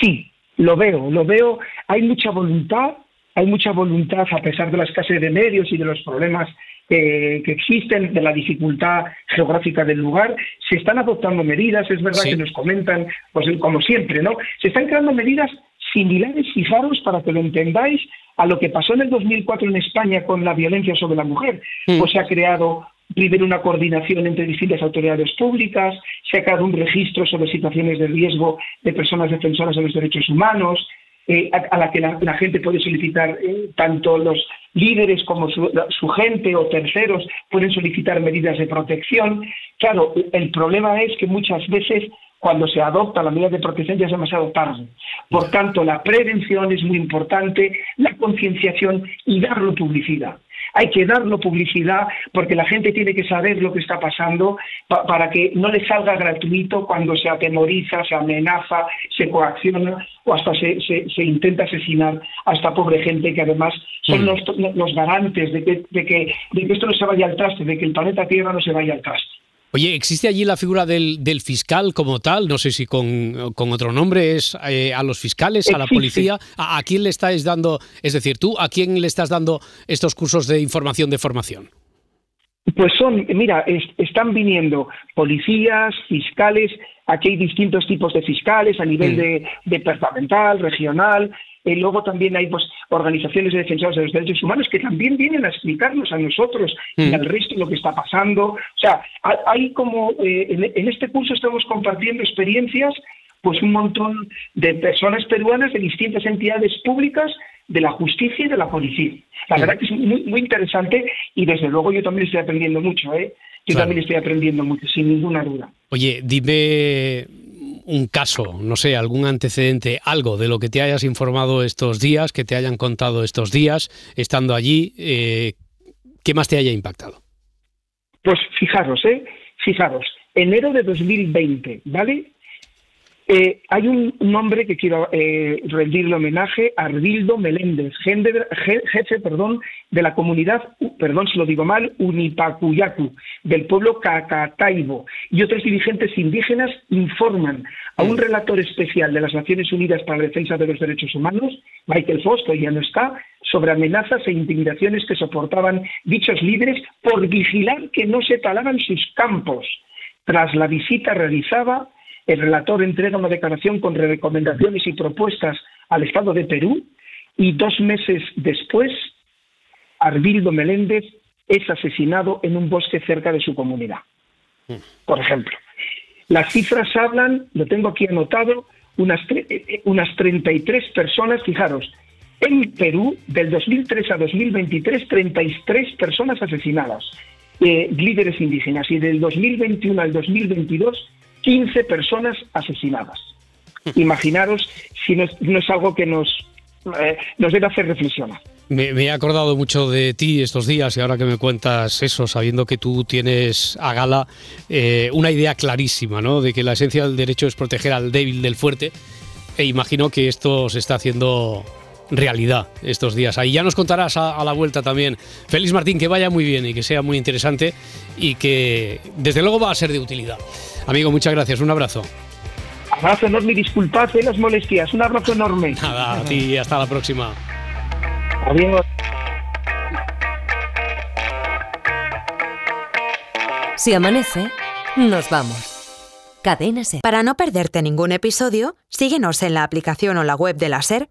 Sí, lo veo, lo veo. Hay mucha voluntad, hay mucha voluntad a pesar de la escasez de medios y de los problemas que existen, de la dificultad geográfica del lugar, se están adoptando medidas, es verdad que nos comentan, pues como siempre, ¿no? Se están creando medidas similares, fijaros, para que lo entendáis, a lo que pasó en el 2004 en España con la violencia sobre la mujer. Mm. Pues se ha creado primero una coordinación entre distintas autoridades públicas, se ha creado un registro sobre situaciones de riesgo de personas defensoras de los derechos humanos, eh, a, la que la, gente puede solicitar, eh, tanto los líderes como su, gente o terceros pueden solicitar medidas de protección. Claro, el problema es que muchas veces cuando se adopta la medida de protección ya es demasiado tarde. Por tanto, la prevención es muy importante, la concienciación y darlo publicidad hay que darlo publicidad porque la gente tiene que saber lo que está pasando para que no le salga gratuito cuando se atemoriza, se amenaza, se coacciona o hasta se, se, intenta asesinar a esta pobre gente que además son mm. los, garantes de que, de, que, de que esto no se vaya al traste, de que el planeta Tierra no se vaya al traste. Oye, ¿existe allí la figura del, fiscal como tal? No sé si con, otro nombre es eh, a los fiscales, a la policía. ¿A, quién le estáis dando, es decir, tú, a quién le estás dando estos cursos de información de formación? Pues son, mira, están viniendo policías, fiscales, aquí hay distintos tipos de fiscales a nivel mm. de departamental, regional, y luego también hay pues, organizaciones de defensores de los derechos humanos que también vienen a explicarnos a nosotros y mm. al resto lo que está pasando. O sea, hay como, eh, en, este curso estamos compartiendo experiencias, pues un montón de personas peruanas de distintas entidades públicas de la justicia y de la policía. La mm. verdad que es muy, muy interesante y desde luego yo también estoy aprendiendo mucho, ¿eh? Yo también estoy aprendiendo mucho, sin ninguna duda. Oye, dime un caso, no sé, algún antecedente, algo de lo que te hayas informado estos días, que te hayan contado estos días, estando allí, eh, ¿qué más te haya impactado? Pues fijaros, ¿eh? Fijaros, enero de 2020, ¿vale? Eh, hay un, hombre que quiero eh, rendirle homenaje, Ardildo Meléndez, jefe, perdón, de la comunidad, perdón si lo digo mal, Unipacuyacu, del pueblo Cacataibo, y otros dirigentes indígenas informan a un relator especial de las Naciones Unidas para la Defensa de los Derechos Humanos, Michael Fosco, ya no está, sobre amenazas e intimidaciones que soportaban dichos líderes por vigilar que no se talaban sus campos. Tras la visita realizada, el relator entrega una declaración con recomendaciones y propuestas al Estado de Perú y dos meses después, Arbildo Meléndez es asesinado en un bosque cerca de su comunidad. Por ejemplo, las cifras hablan, lo tengo aquí anotado, unas, eh, eh, unas 33 personas, fijaros, en Perú, del 2003 a 2023, 33 personas asesinadas, eh, líderes indígenas, y del 2021 al 2022, 15 personas asesinadas. Imaginaros si no es, algo que nos, nos debe hacer reflexionar. Me, he acordado mucho de ti estos días y ahora que me cuentas eso, sabiendo que tú tienes a gala eh, una idea clarísima, ¿no? De que la esencia del derecho es proteger al débil del fuerte. E imagino que esto se está haciendo realidad estos días. Ahí ya nos contarás a, la vuelta también. Félix Martín, que vaya muy bien y que sea muy interesante y que desde luego va a ser de utilidad. Amigo, muchas gracias. Un abrazo. Abrazo enorme y disculpad las molestias. Un abrazo enorme. Nada, a ti. Hasta la próxima. Si amanece, nos vamos. Cadena Ser. Para no perderte ningún episodio, síguenos en la aplicación o la web de la Ser,